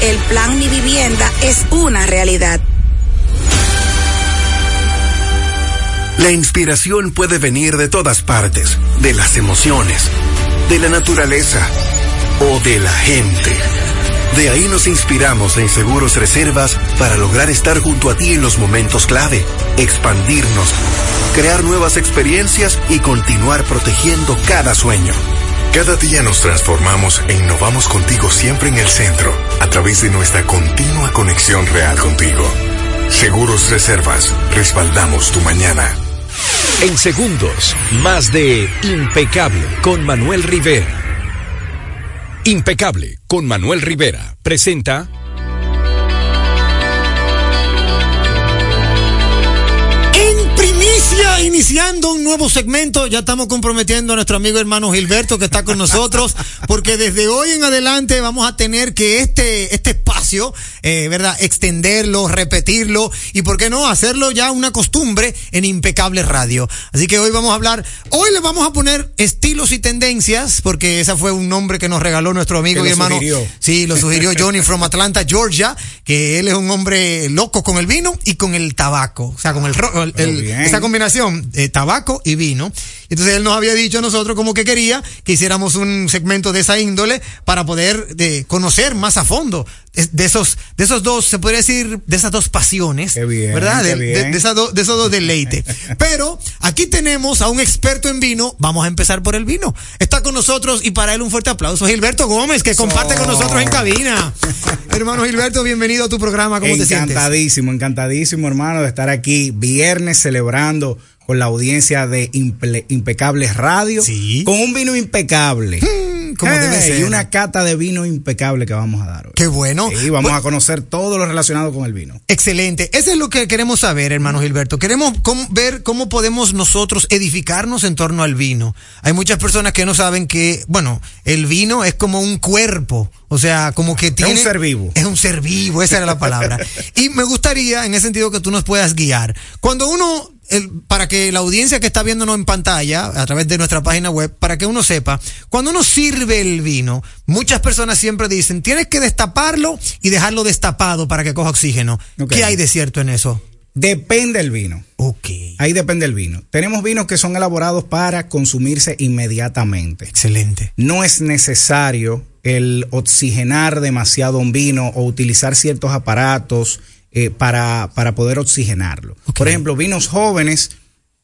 F: El plan Mi Vivienda es una realidad.
L: La inspiración puede venir de todas partes, de las emociones, de la naturaleza o de la gente. De ahí nos inspiramos en Seguros Reservas para lograr estar junto a ti en los momentos clave, expandirnos, crear nuevas experiencias y continuar protegiendo cada sueño. Cada día nos transformamos e innovamos contigo siempre en el centro, a través de nuestra continua conexión real contigo. Seguros Reservas, respaldamos tu mañana.
M: En segundos, más de Impecable con Manuel Rivera. Impecable con Manuel Rivera presenta
C: En primicia, iniciando nuevo segmento, ya estamos comprometiendo a nuestro amigo hermano Gilberto que está con nosotros, porque desde hoy en adelante vamos a tener que este, este espacio, eh, ¿verdad? Extenderlo, repetirlo y, ¿por qué no? Hacerlo ya una costumbre en Impecable Radio. Así que hoy vamos a hablar, hoy le vamos a poner estilos y tendencias, porque ese fue un nombre que nos regaló nuestro amigo y hermano.
N: sugirió.
C: Sí, lo sugirió Johnny from Atlanta, Georgia, que él es un hombre loco con el vino y con el tabaco. O sea, con el, el- el- esa combinación, de tabaco y vino. Entonces él nos había dicho a nosotros como que quería que hiciéramos un segmento de esa índole para poder de, conocer más a fondo de esos, de esos dos, se podría decir, de esas dos pasiones.
N: bien,
C: ¿Verdad?
N: qué
C: De,
N: bien.
C: de esas do- de esos dos deleites. Pero aquí tenemos a un experto en vino. Vamos a empezar por el vino. Está con nosotros y para él un fuerte aplauso. Gilberto Gómez, que comparte con nosotros en cabina. <laughs> Hermano Gilberto, bienvenido a tu programa. ¿Cómo te sientes?
N: encantadísimo, encantadísimo, hermano, de estar aquí viernes celebrando con la audiencia de Impecables Radio. Con un vino impecable.
C: como debe
N: Eh,
C: ser.
N: Y una cata de vino impecable que vamos a dar hoy.
C: Qué bueno.
N: Y vamos
C: Bu-
N: a conocer todo lo relacionado con el vino.
C: Excelente. Eso es lo que queremos saber, hermano Gilberto. Queremos cómo- ver cómo podemos nosotros edificarnos en torno al vino. Hay muchas personas que no saben que, bueno, el vino es como un cuerpo. O sea, como que tiene.
N: un ser vivo.
C: Es un ser vivo, esa era la palabra. <laughs> y me gustaría, en ese sentido, que tú nos puedas guiar. Cuando uno, el- para que la audiencia que está viéndonos en pantalla, a través de nuestra página web, para que uno sepa, cuando uno sirve el vino, muchas personas siempre dicen, tienes que destaparlo y dejarlo destapado para que coja oxígeno. ¿Qué hay de cierto en eso?
N: Depende el vino.
C: Ok.
N: Ahí depende el vino. Tenemos vinos que son elaborados para consumirse inmediatamente.
C: Excelente.
N: No es necesario el oxigenar demasiado un vino o utilizar ciertos aparatos eh, para, para poder oxigenarlo. Por ejemplo, vinos jóvenes,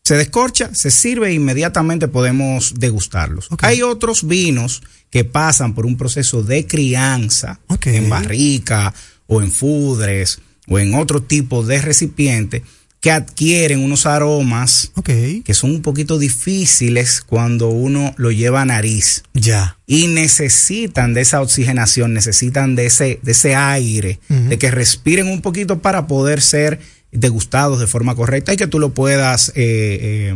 N: se descorcha, se sirve e inmediatamente podemos degustarlos. Hay otros vinos que pasan por un proceso de crianza en barrica o en fudres o en otro tipo de recipiente que adquieren unos aromas que son un poquito difíciles cuando uno lo lleva a nariz.
C: Ya.
N: Y necesitan de esa oxigenación, necesitan de ese, de ese aire, de que respiren un poquito para poder ser degustados de forma correcta y que tú lo puedas eh, eh,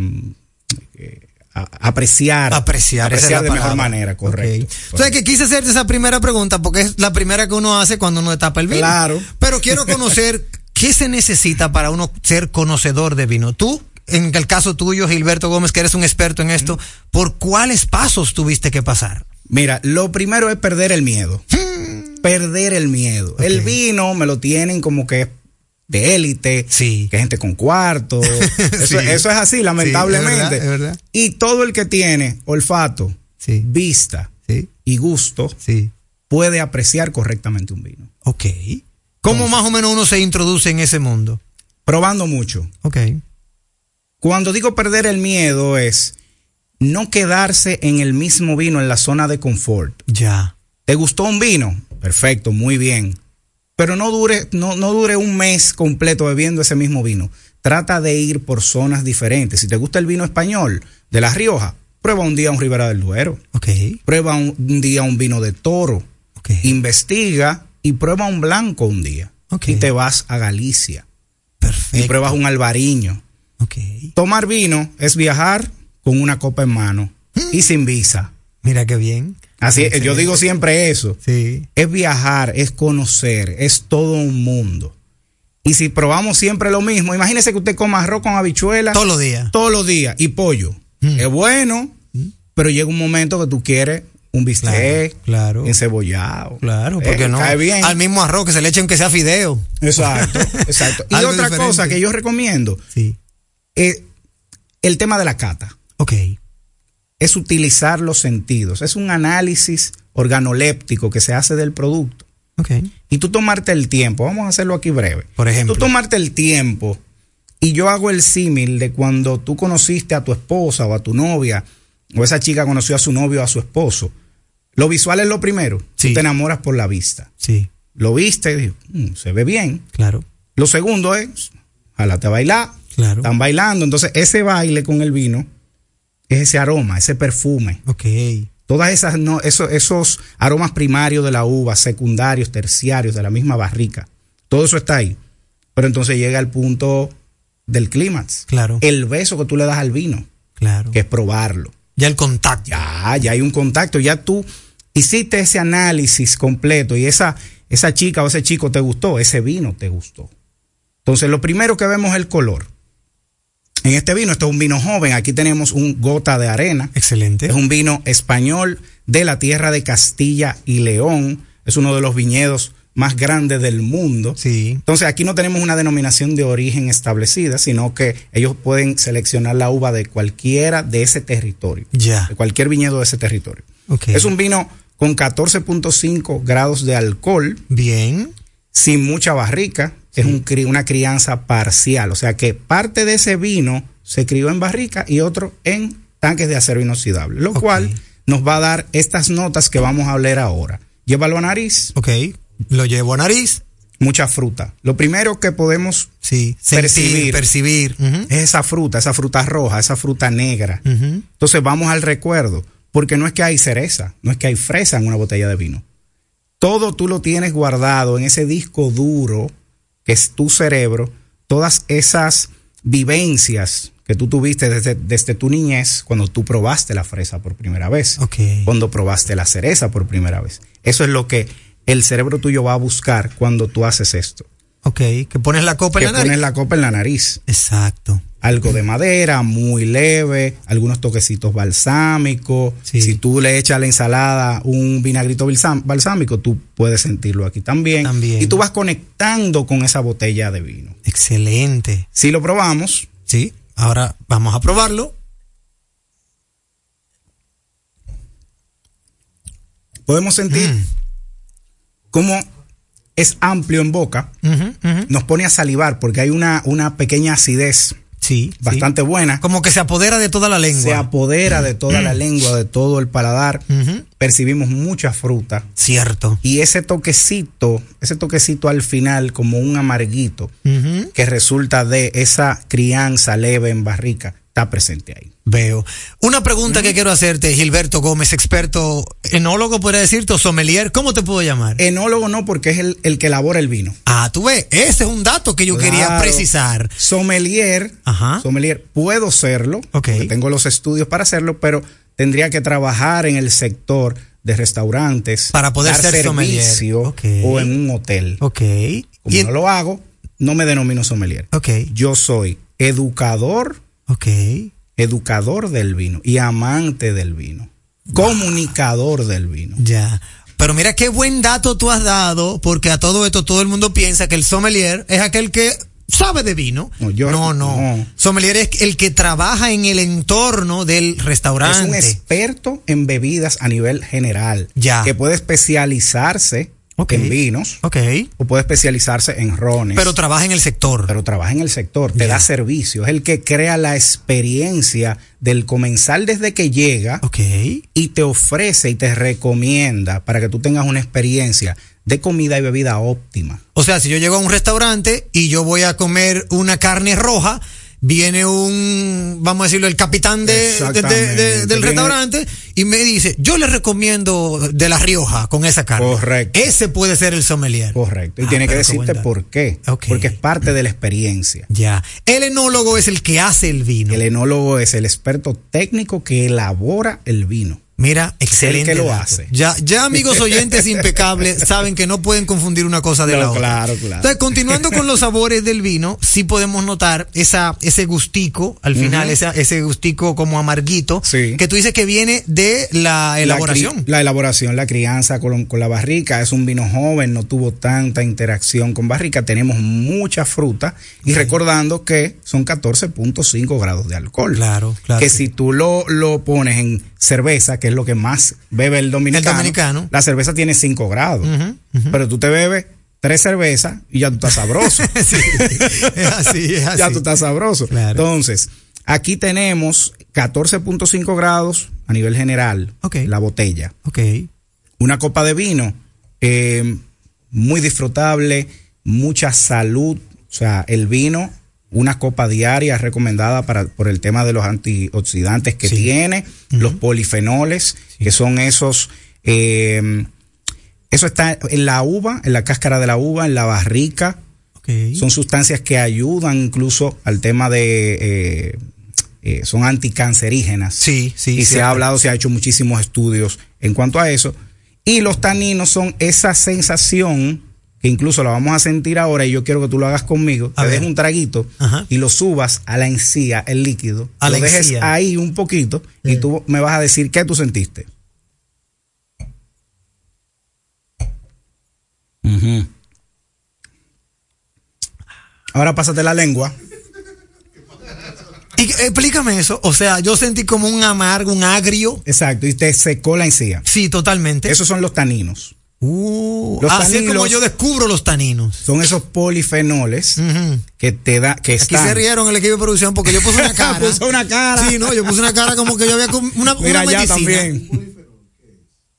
N: eh, apreciar.
C: Apreciar, la
N: de mejor manera, correcto.
C: Ok. Entonces que quise hacerte esa primera pregunta porque es la primera que uno hace cuando uno destapa el vino.
N: Claro.
C: Pero quiero conocer <laughs> qué se necesita para uno ser conocedor de vino. Tú, en el caso tuyo, Gilberto Gómez, que eres un experto en esto, ¿por cuáles pasos tuviste que pasar?
N: Mira, lo primero es perder el miedo. Perder el miedo. El vino me lo tienen como que es de élite, que gente con cuarto. <laughs> Eso,
C: Sí.
N: eso es así,
C: Sí,
N: lamentablemente.
C: es verdad, es verdad.
N: Y todo el que tiene olfato, vista y gusto puede apreciar correctamente un vino.
C: Ok. ¿Cómo más o menos uno se introduce en ese mundo?
N: Probando mucho.
C: Ok.
N: Cuando digo perder el miedo es no quedarse en el mismo vino en la zona de confort.
C: Ya.
N: ¿Te gustó un vino? Perfecto, muy bien. Pero no dure, no, no dure un mes completo bebiendo ese mismo vino. Trata de ir por zonas diferentes. Si te gusta el vino español de La Rioja, prueba un día un Ribera del Duero. Prueba un, un día un vino de toro. Investiga y prueba un blanco un día. Y te vas a Galicia. Y pruebas un albariño. Tomar vino es viajar con una copa en mano y sin visa.
C: Mira qué bien.
N: Así es, yo digo siempre eso. Es viajar, es conocer, es todo un mundo. Y si probamos siempre lo mismo, imagínese que usted coma arroz con habichuela.
C: Todos los días.
N: Todos los días. Y pollo.
C: Mm.
N: Es bueno, pero llega un momento que tú quieres un bistec,
C: claro.
N: encebollado.
C: Claro,
N: Eh,
C: porque no.
N: Cae bien.
C: Al mismo arroz que se le eche aunque sea fideo.
N: Exacto, <laughs> exacto. Y otra
C: diferente.
N: cosa que yo recomiendo, eh, el tema de la cata.
C: Ok.
N: Es utilizar los sentidos. Es un análisis organoléptico que se hace del producto.
C: Ok.
N: Y tú tomarte el tiempo, vamos a hacerlo aquí breve.
C: Por ejemplo.
N: Tú tomarte el tiempo y yo hago el símil de cuando tú conociste a tu esposa o a tu novia o esa chica conoció a su novio o a su esposo, lo visual es lo primero. Tú te enamoras por la vista.
C: Sí.
N: Lo viste, "Mm, se ve bien.
C: Claro.
N: Lo segundo es, jálate a bailar.
C: Claro.
N: Están bailando. Entonces, ese baile con el vino es ese aroma, ese perfume.
C: Ok.
N: Todas esas, no, esos, esos aromas primarios de la uva, secundarios, terciarios, de la misma barrica. Todo eso está ahí. Pero entonces llega el punto del clímax.
C: Claro.
N: El beso que tú le das al vino.
C: Claro.
N: Que es probarlo.
C: Ya el contacto.
N: Ya, ya hay un contacto. Ya tú hiciste ese análisis completo y esa, esa chica o ese chico te gustó, ese vino te gustó. Entonces, lo primero que vemos es el color. En este vino, este es un vino joven. Aquí tenemos un gota de arena.
C: Excelente.
N: Es un vino español de la tierra de Castilla y León. Es uno de los viñedos más grandes del mundo.
C: Sí.
N: Entonces aquí no tenemos una denominación de origen establecida, sino que ellos pueden seleccionar la uva de cualquiera de ese territorio.
C: Ya.
N: De cualquier viñedo de ese territorio. Es un vino con 14.5 grados de alcohol.
C: Bien.
N: Sin mucha barrica. Es un una crianza parcial. O sea que parte de ese vino se crió en barrica y otro en tanques de acero inoxidable. Lo cual nos va a dar estas notas que vamos a hablar ahora. Llévalo a nariz.
C: Ok. Lo llevo a nariz.
N: Mucha fruta. Lo primero que podemos
C: Sí.
N: percibir,
C: Sentir, percibir.
N: Es esa fruta, esa fruta roja, esa fruta negra. Entonces vamos al recuerdo, porque no es que hay cereza, no es que hay fresa en una botella de vino. Todo tú lo tienes guardado en ese disco duro que es tu cerebro, todas esas vivencias que tú tuviste desde, desde tu niñez cuando tú probaste la fresa por primera vez, cuando probaste la cereza por primera vez. Eso es lo que el cerebro tuyo va a buscar cuando tú haces esto.
C: Ok. Que pones la copa
N: que
C: en la nariz.
N: pones la copa en la nariz.
C: Exacto.
N: Algo de madera, muy leve, algunos toquecitos balsámicos. Si tú le echas a la ensalada un vinagrito balsámico, tú puedes sentirlo aquí también.
C: También.
N: Y tú vas conectando con esa botella de vino.
C: Excelente.
N: Si lo probamos,
C: Sí. Ahora vamos a probarlo.
N: podemos sentir
C: Mm.
N: Cómo es amplio en boca. Nos pone a salivar porque hay una, una pequeña acidez
C: Sí.
N: bastante buena.
C: Como que se apodera de toda la lengua.
N: Se apodera de toda la <clears throat> lengua, de todo el paladar. Percibimos mucha fruta.
C: Cierto.
N: Y ese toquecito, ese toquecito al final, como un amarguito, que resulta de esa crianza leve en barrica, está presente ahí.
C: Veo. Una pregunta que quiero hacerte, Gilberto Gómez, experto enólogo, podría decirte, o sommelier, ¿cómo te puedo llamar?
N: Enólogo no, porque es el, el que elabora el vino.
C: Ah, tú ves, ese es un dato que yo quería precisar.
N: Sommelier,
C: Ajá.
N: sommelier, puedo serlo, porque tengo los estudios para hacerlo, pero tendría que trabajar en el sector de restaurantes
C: Para poder
N: dar
C: ser sommelier.
N: servicio o en un hotel.
C: Ok.
N: Como
C: Y-
N: no lo hago, no me denomino sommelier.
C: Ok.
N: Yo soy educador,
C: Ok.
N: educador del vino y amante del vino, comunicador del vino.
C: Ya. Pero mira qué buen dato tú has dado, porque a todo esto todo el mundo piensa que el sommelier es aquel que sabe de vino.
N: No, yo-
C: no, no.
N: no.
C: Sommelier es el que trabaja en el entorno del
N: Es un
C: restaurante.
N: experto en bebidas a nivel general,
C: Ya.
N: que puede especializarse En vinos
C: Ok.
N: o puede especializarse en rones.
C: Pero trabaja en el sector.
N: pero trabaja en el sector, te da servicio, es el que crea la experiencia del comensal desde que llega
C: Ok.
N: y te ofrece y te recomienda para que tú tengas una experiencia de comida y bebida óptima.
C: O sea, si yo llego a un restaurante y yo voy a comer una carne roja, viene un, vamos a decirlo, el capitán de, del
N: Viene-
C: restaurante y me dice, yo le recomiendo de La Rioja con esa carne.
N: Correcto.
C: Ese puede ser el sommelier.
N: Correcto. Y
C: Ah,
N: tiene que decirte por qué. Porque es parte de la experiencia.
C: Ya. El enólogo es el que hace el vino.
N: El enólogo es el experto técnico que elabora el vino.
C: Mira, excelente.
N: que lo hace.
C: Ya, ya amigos oyentes <laughs> impecables saben que no pueden confundir una cosa de
N: No,
C: la otra.
N: claro, claro.
C: Entonces, continuando con los sabores del vino, sí podemos notar esa, ese gustico al final, esa- ese gustico como amarguito,
N: Sí.
C: que tú dices que viene de la elaboración.
N: La, elaboración, la crianza con, con la barrica. Es un vino joven, no tuvo tanta interacción con barrica. Tenemos mucha fruta. Y recordando que son 14.5 grados de alcohol.
C: Claro, claro.
N: Que si tú lo, lo pones en cerveza, que es lo que más bebe el dominicano,
C: El dominicano.
N: la cerveza tiene 5 grados. Pero tú te bebes tres cervezas y ya tú estás sabroso. <laughs>
C: Sí, es así, es así. <laughs>
N: ya tú estás sabroso.
C: Claro.
N: Entonces, aquí tenemos 14.5 grados a nivel general, la botella.
C: Ok.
N: Una copa de vino, eh, muy disfrutable, mucha salud. O sea, el vino, una copa diaria es recomendada para, por el tema de los antioxidantes que tiene, los polifenoles, que son esos. eh, eso está en la uva, en la cáscara de la uva, en la barrica. Son sustancias que ayudan incluso al tema de. eh, eh, son anticancerígenas.
C: Sí, sí.
N: Y se ha hablado, se ha hecho muchísimos estudios en cuanto a eso. Y los taninos son esa sensación que incluso la vamos a sentir ahora y yo quiero que tú lo hagas conmigo.
C: A
N: te
C: ver.
N: des un traguito y lo subas a la encía, el líquido.
C: A
N: lo
C: la
N: dejes
C: encía.
N: ahí un poquito y tú me vas a decir qué tú sentiste. Ujú. Ahora pásate la lengua.
C: Y, explícame eso. O sea, yo sentí como un amargo, un agrio.
N: Exacto, y te secó la encía.
C: Sí, totalmente.
N: Esos son los taninos.
C: Uh,
N: Los
C: así es como
N: taninos
C: yo descubro los taninos.
N: Son esos polifenoles que te da, que
C: Aquí
N: están.
C: se rieron el equipo de producción porque yo puse una <laughs> cara.
N: Puso una cara.
C: Sí, no, yo puse una cara como que yo había una,
N: Mira,
C: una
N: ya también.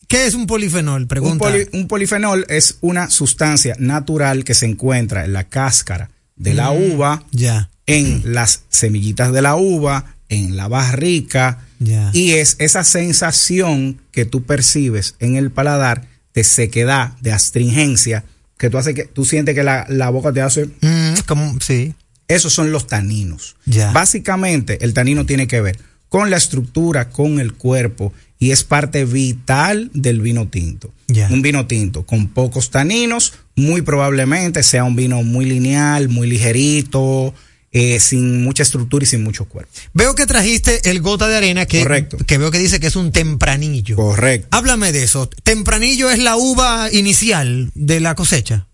C: ¿Qué es un polifenol?
N: Un,
C: Pregunta.
N: poli- un polifenol es una sustancia natural que se encuentra en la cáscara de la
C: Mm,
N: uva,
C: Ya.
N: en las semillitas de la uva, en la barrica,
C: Ya.
N: y es esa sensación que tú percibes en el paladar de sequedad, de astringencia, que tú hace que tú sientes que la, la boca te hace.
C: Mm, como, sí.
N: Esos son los taninos.
C: Ya.
N: Básicamente, el tanino tiene que ver con la estructura, con el cuerpo, y es parte vital del vino tinto.
C: Ya.
N: Un vino tinto con pocos taninos, muy probablemente sea un vino muy lineal, muy ligerito, eh, sin mucha estructura y sin mucho cuerpo.
C: Veo que trajiste el gota de arena que,
N: Correcto.
C: que veo que dice que es un tempranillo.
N: Correcto.
C: Háblame de eso. Tempranillo es la uva inicial de la cosecha.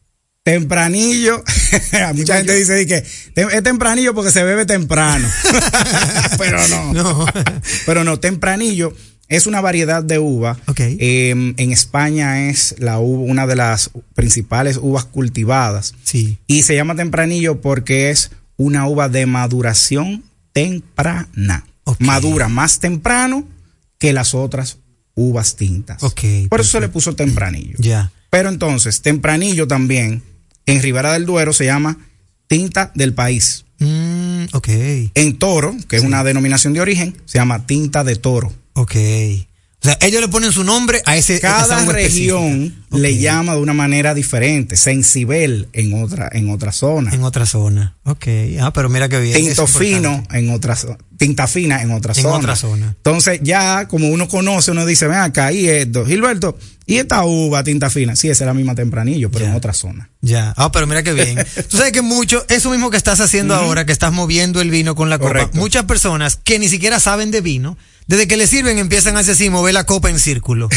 N: Tempranillo, <laughs> mucha gente dice di que es tempranillo porque se bebe temprano. <laughs> Pero no.
C: No. <laughs>
N: Pero no, tempranillo es una variedad de uva. Eh, en España es la uva, una de las principales uvas cultivadas.
C: Sí.
N: Y se llama tempranillo porque es una uva de maduración temprana. Madura más temprano que las otras uvas tintas. Por eso se le puso tempranillo.
C: Ya.
N: Pero entonces, tempranillo también, en Ribera del Duero se llama tinta del país.
C: Mm, ok.
N: En Toro, que es una denominación de origen, se llama tinta de toro.
C: Ok. O sea, ellos le ponen su nombre a ese
N: Cada región le llama de una manera diferente. Sensibel en otra, en otra zona.
C: En otra zona. Ok. Ah, pero mira qué bien.
N: Tinto fino en otra zo- tinta fina en otra
C: En
N: zona.
C: otra zona.
N: Entonces, ya como uno conoce, uno dice, ven acá, y esto, Gilberto, y esta uva tinta fina, sí, esa es la misma tempranillo, pero en otra zona.
C: Ya. Ah, pero mira qué bien. <laughs> Tú sabes que mucho, eso mismo que estás haciendo ahora, que estás moviendo el vino con la copa,
N: Correcto.
C: muchas personas que ni siquiera saben de vino, desde que le sirven empiezan a hacer así, mover la copa en círculo.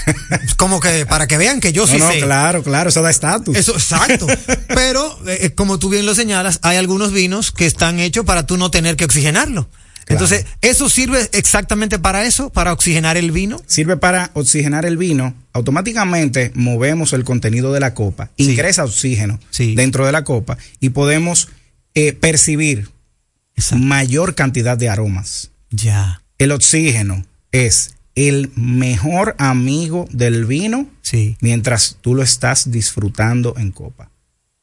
C: <laughs> como que para que vean que yo sí
N: no, no,
C: sé.
N: claro, claro, eso da estatus.
C: Eso, exacto. <laughs> Pero, eh, como tú bien lo señalas, hay algunos vinos que están hechos para tú no tener que oxigenarlo. Entonces, ¿eso sirve exactamente para eso? ¿Para oxigenar el vino?
N: Sirve para oxigenar el vino. Automáticamente movemos el contenido de la copa, ingresa oxígeno dentro de la copa y podemos eh, percibir mayor cantidad de aromas.
C: Ya.
N: El oxígeno es el mejor amigo del vino
C: Sí.
N: mientras tú lo estás disfrutando en copa.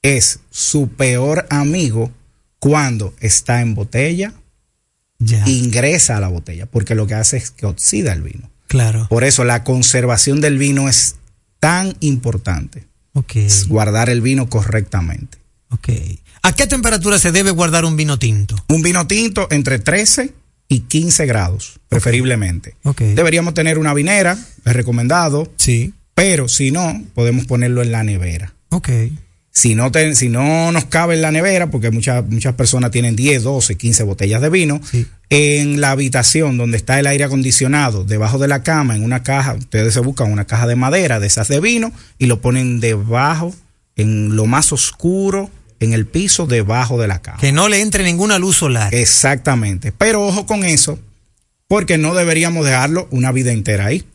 N: Es su peor amigo cuando está en botella, ingresa a la botella, porque lo que hace es que oxida el vino.
C: Claro.
N: Por eso la conservación del vino es tan importante.
C: Ok.
N: Es guardar el vino correctamente.
C: Ok. ¿A qué temperatura se debe guardar un vino tinto?
N: Un vino tinto entre 13 y 15 grados, preferiblemente. Deberíamos tener una vinera, es recomendado.
C: Sí.
N: Pero si no, podemos ponerlo en la nevera.
C: Ok.
N: Si no, te- si no nos cabe en la nevera, porque muchas, muchas personas tienen 10, 12, 15 botellas de vino, en la habitación donde está el aire acondicionado, debajo de la cama, en una caja, ustedes se buscan una caja de madera de esas de vino y lo ponen debajo, en lo más oscuro, en el piso, debajo de la caja.
C: Que no le entre ninguna luz solar.
N: Exactamente. Pero ojo con eso, porque no deberíamos dejarlo una vida entera ahí.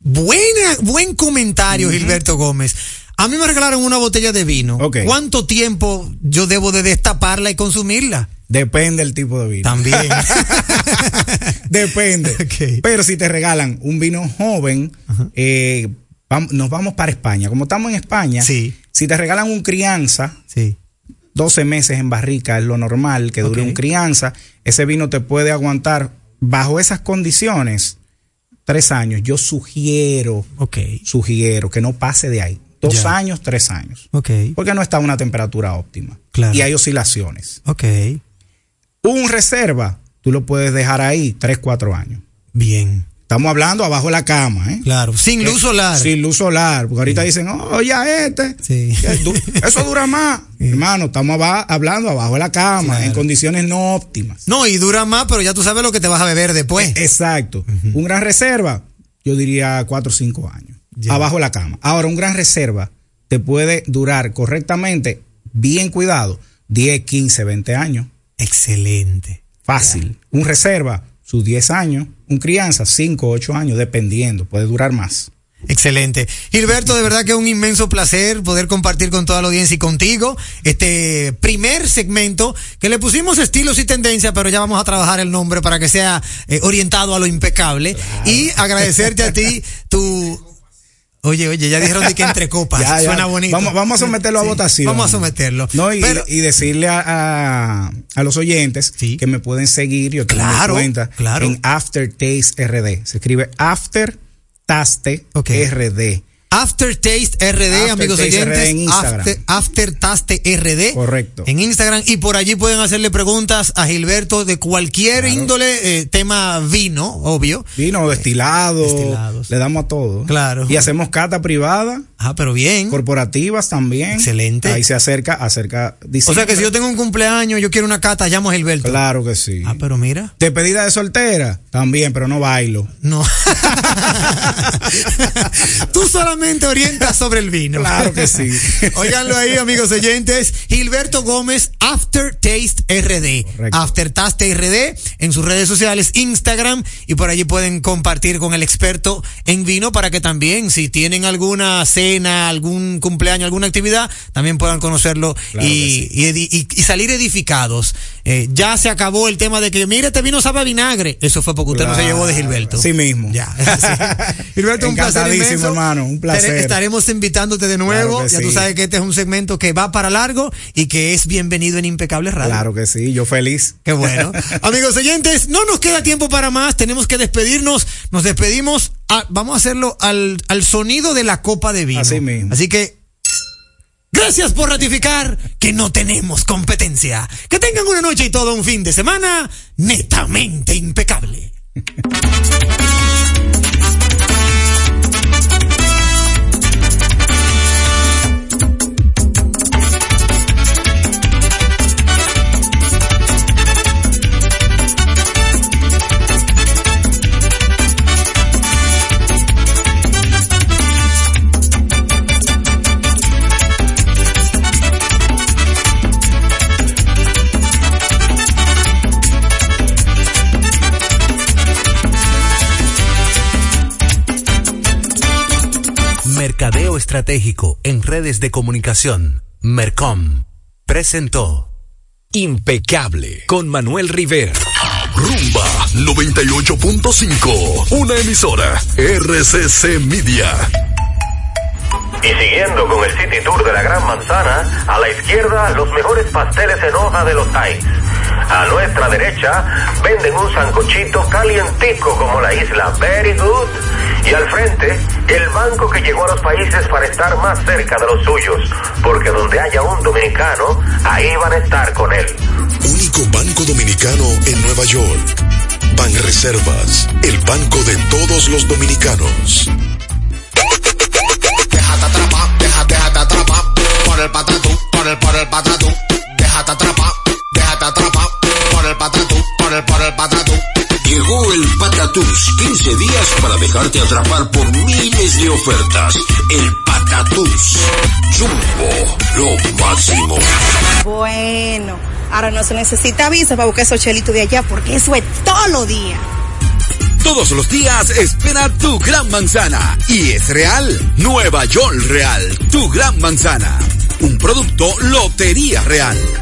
C: Buena, buen comentario, Gilberto Gómez. A mí me regalaron una botella de vino. ¿Cuánto tiempo yo debo de destaparla y consumirla?
N: Depende del tipo de vino.
C: También. <laughs>
N: Depende. <laughs> Pero si te regalan un vino joven, eh, nos vamos para España. Como estamos en España, si te regalan un crianza, 12 meses en barrica es lo normal que dure un crianza, ese vino te puede aguantar bajo esas condiciones tres años. Yo sugiero, sugiero que no pase de ahí. Dos
C: Ya.
N: años, tres años. Porque no está a una temperatura óptima.
C: Claro.
N: Y hay oscilaciones.
C: Ok.
N: Un reserva, tú lo puedes dejar ahí tres, cuatro años.
C: Bien.
N: Estamos hablando abajo de la cama, ¿eh?
C: Claro, sin luz solar.
N: Sin luz solar. Porque ahorita dicen, oh, ya este.
C: Sí.
N: Eso dura más. <laughs> Hermano, estamos hablando abajo de la cama, en condiciones no óptimas.
C: No, y dura más, pero ya tú sabes lo que te vas a beber después.
N: Exacto. Un gran reserva, yo diría cuatro o cinco años. Abajo de la cama. Ahora, un gran reserva te puede durar correctamente, bien cuidado, 10, 15, 20 años.
C: Excelente.
N: Fácil. Un reserva, sus 10 años. Un crianza, 5, 8 años, dependiendo. Puede durar más.
C: Excelente. Gilberto, de verdad que es un inmenso placer poder compartir con toda la audiencia y contigo este primer segmento que le pusimos estilos y tendencias, pero ya vamos a trabajar el nombre para que sea eh, orientado a lo impecable. Y agradecerte a ti tu... Oye, oye, ya dijeron de que entre <laughs> copas.
N: Ya, ya.
C: Suena bonito.
N: Vamos, vamos a someterlo a votación.
C: Vamos a someterlo.
N: No, y,
C: Pero-
N: y decirle a, a, a los oyentes que me pueden seguir, yo tengo
C: Claro,
N: cuenta
C: claro.
N: en Aftertaste RD. Se escribe After Taste RD.
C: Aftertaste RD, amigos
N: Aftertaste
C: oyentes.
N: RD en Instagram.
C: After, Aftertaste RD.
N: Correcto.
C: En Instagram. Y por allí pueden hacerle preguntas a Gilberto de cualquier índole, eh, tema vino, obvio.
N: Vino, destilado, le damos a todo.
C: Claro.
N: Y hacemos cata privada.
C: Ah, pero bien.
N: Corporativas también.
C: Excelente.
N: Ahí se acerca, acerca.
C: O sea que si yo tengo un cumpleaños, yo quiero una cata, llamo a Gilberto.
N: Claro que sí.
C: Ah, pero mira.
N: Despedida de soltera, también, pero no bailo.
C: No. <laughs> Tú solamente orientas sobre el vino.
N: Claro que sí. <laughs>
C: Óiganlo ahí, amigos oyentes. Gilberto Gómez, Aftertaste RD. Aftertaste RD en sus redes sociales, Instagram, y por allí pueden compartir con el experto en vino para que también, si tienen alguna cena, algún cumpleaños, alguna actividad, también puedan conocerlo
N: Claro
C: y, y edi- y- y salir edificados. Eh, ya se acabó el tema de que, mire, este vino sabe a vinagre. Eso fue porque usted no se llevó de Gilberto.
N: Sí mismo.
C: Ya. sí. <laughs> Gilberto, un placer inmenso.
N: hermano, un placer.
C: Estaremos invitándote de nuevo.
N: Claro
C: ya tú sabes que este es un segmento que va para largo y que es bienvenido en Impecable Radio.
N: Claro que sí, yo feliz.
C: Qué bueno. <laughs> Amigos oyentes, no nos queda tiempo para más. Tenemos que despedirnos. Nos despedimos. a- vamos a hacerlo al, al sonido de la copa de vino.
N: Así mismo.
C: Así que. Gracias por ratificar que no tenemos competencia. Que tengan una noche y todo un fin de semana netamente impecable.
O: Estratégico en redes de comunicación. Mercom presentó
M: Impecable con Manuel Rivera.
L: Rumba 98.5, una emisora RCC Media.
P: Y siguiendo con el City Tour de la Gran Manzana, a la izquierda los mejores pasteles en hoja de los Times. A nuestra derecha venden un sancochito calientico como la isla Very Good. Y al frente, el banco que llegó a los países para estar más cerca de los suyos. Porque donde haya un dominicano, ahí van a estar con él.
L: Único banco dominicano en Nueva York. Ban Reservas, el banco de todos los dominicanos.
Q: Déjate atrapar, déjate, déjate atrapar por el patatú, por el, por el patatú. Déjate atrapar, déjate atrapar el patatú, por el, por el patatú.
R: Llegó el Patatús, 15 días para dejarte atrapar por miles de ofertas. El Patatús. Jumbo, lo máximo.
F: Bueno, ahora no se necesita visa para buscar esos chelitos de allá porque eso es todo lo día.
S: Todos los días espera tu gran manzana. Y es real. Nueva York Real. Tu gran manzana. Un producto Lotería Real.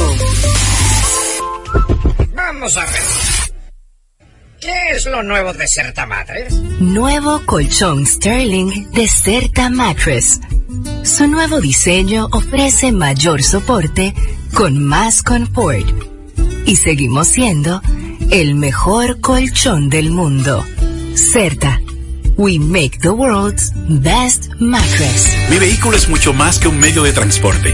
T: Vamos a ver. ¿Qué es lo nuevo de Certa Mattress?
U: Nuevo colchón Sterling de Certa Mattress. Su nuevo diseño ofrece mayor soporte con más confort. Y seguimos siendo el mejor colchón del mundo. Certa. We make the world's best mattress.
V: Mi vehículo es mucho más que un medio de transporte.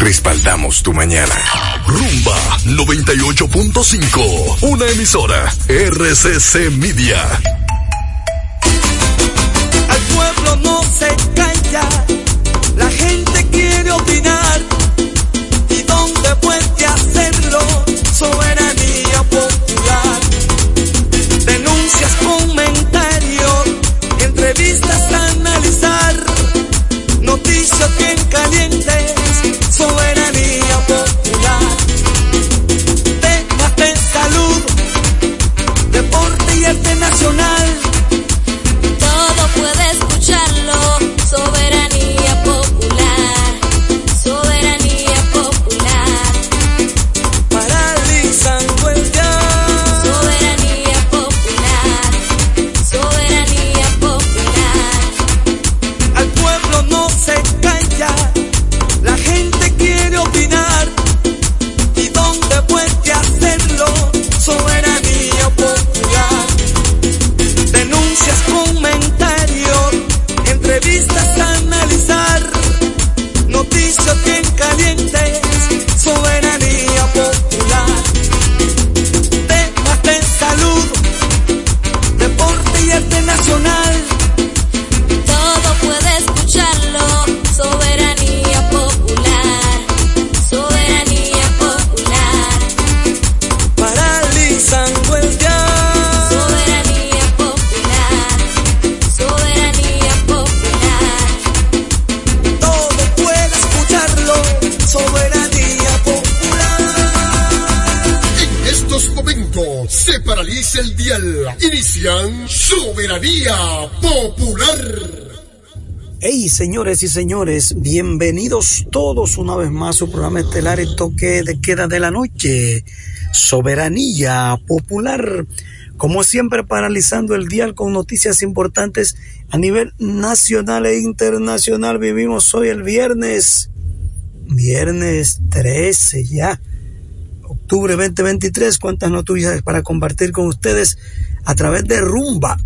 W: Respaldamos tu mañana.
X: Rumba 98.5. Una emisora. RCC Media.
Y: Al pueblo no se calla. La gente quiere opinar. ¿Y dónde puede hacerlo? Soberanía popular. Denuncias, comentarios, entrevistas a analizar. Noticias bien calientes.
Z: Señores y señores, bienvenidos todos una vez más a su programa estelar El Toque de Queda de la Noche. Soberanía Popular. Como siempre, paralizando el dial con noticias importantes a nivel nacional e internacional. Vivimos hoy el viernes, viernes 13 ya, octubre 2023. Cuántas noticias para compartir con ustedes a través de Rumba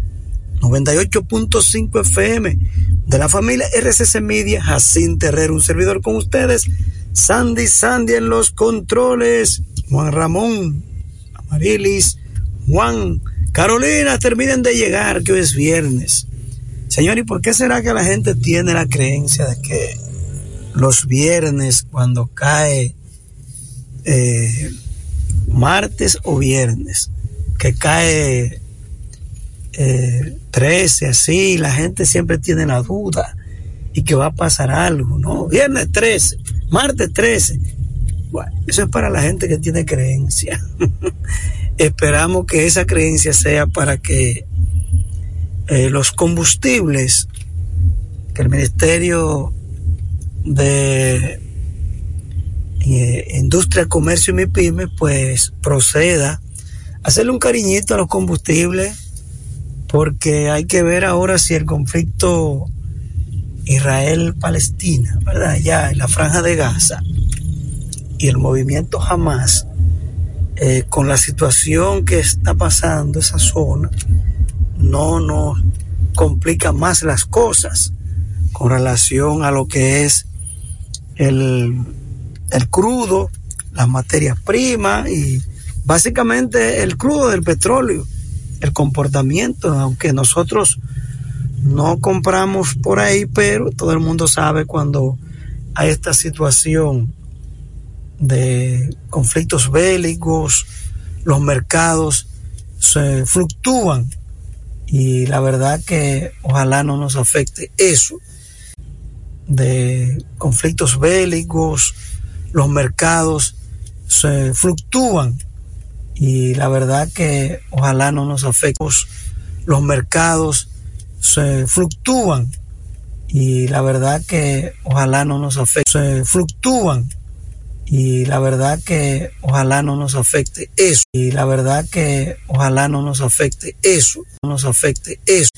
Z: 98.5 FM de la familia RCC Media, Jacín Terrero, un servidor con ustedes, Sandy Sandy en los controles, Juan Ramón, Amarilis, Juan, Carolina, terminen de llegar, que hoy es viernes. Señor, ¿y por qué será que la gente tiene la creencia de que los viernes, cuando cae eh, martes o viernes, que cae eh, 13, así, la gente siempre tiene la duda y que va a pasar algo, ¿no? Viernes 13, martes 13. Bueno, eso es para la gente que tiene creencia. <laughs> Esperamos que esa creencia sea para que eh, los combustibles que el Ministerio de eh, Industria, Comercio y MIPYME pues proceda a hacerle un cariñito a los combustibles porque hay que ver ahora si el conflicto Israel-Palestina, ¿verdad? Ya en la franja de Gaza y el movimiento Hamas eh, con la situación que está pasando esa zona, no nos complica más las cosas con relación a lo que es el, el crudo, las materias primas y básicamente el crudo del petróleo, el comportamiento, aunque nosotros no compramos por ahí, pero todo el mundo sabe cuando hay esta situación de conflictos bélicos, los mercados se fluctúan y la verdad que ojalá no nos afecte eso de conflictos bélicos, los mercados se fluctúan y la verdad que ojalá no nos afecte. Los mercados se fluctúan y la verdad que ojalá no nos afecte. Se fluctúan y la verdad que ojalá no nos afecte eso. Y la verdad que ojalá no nos afecte eso. No nos afecte eso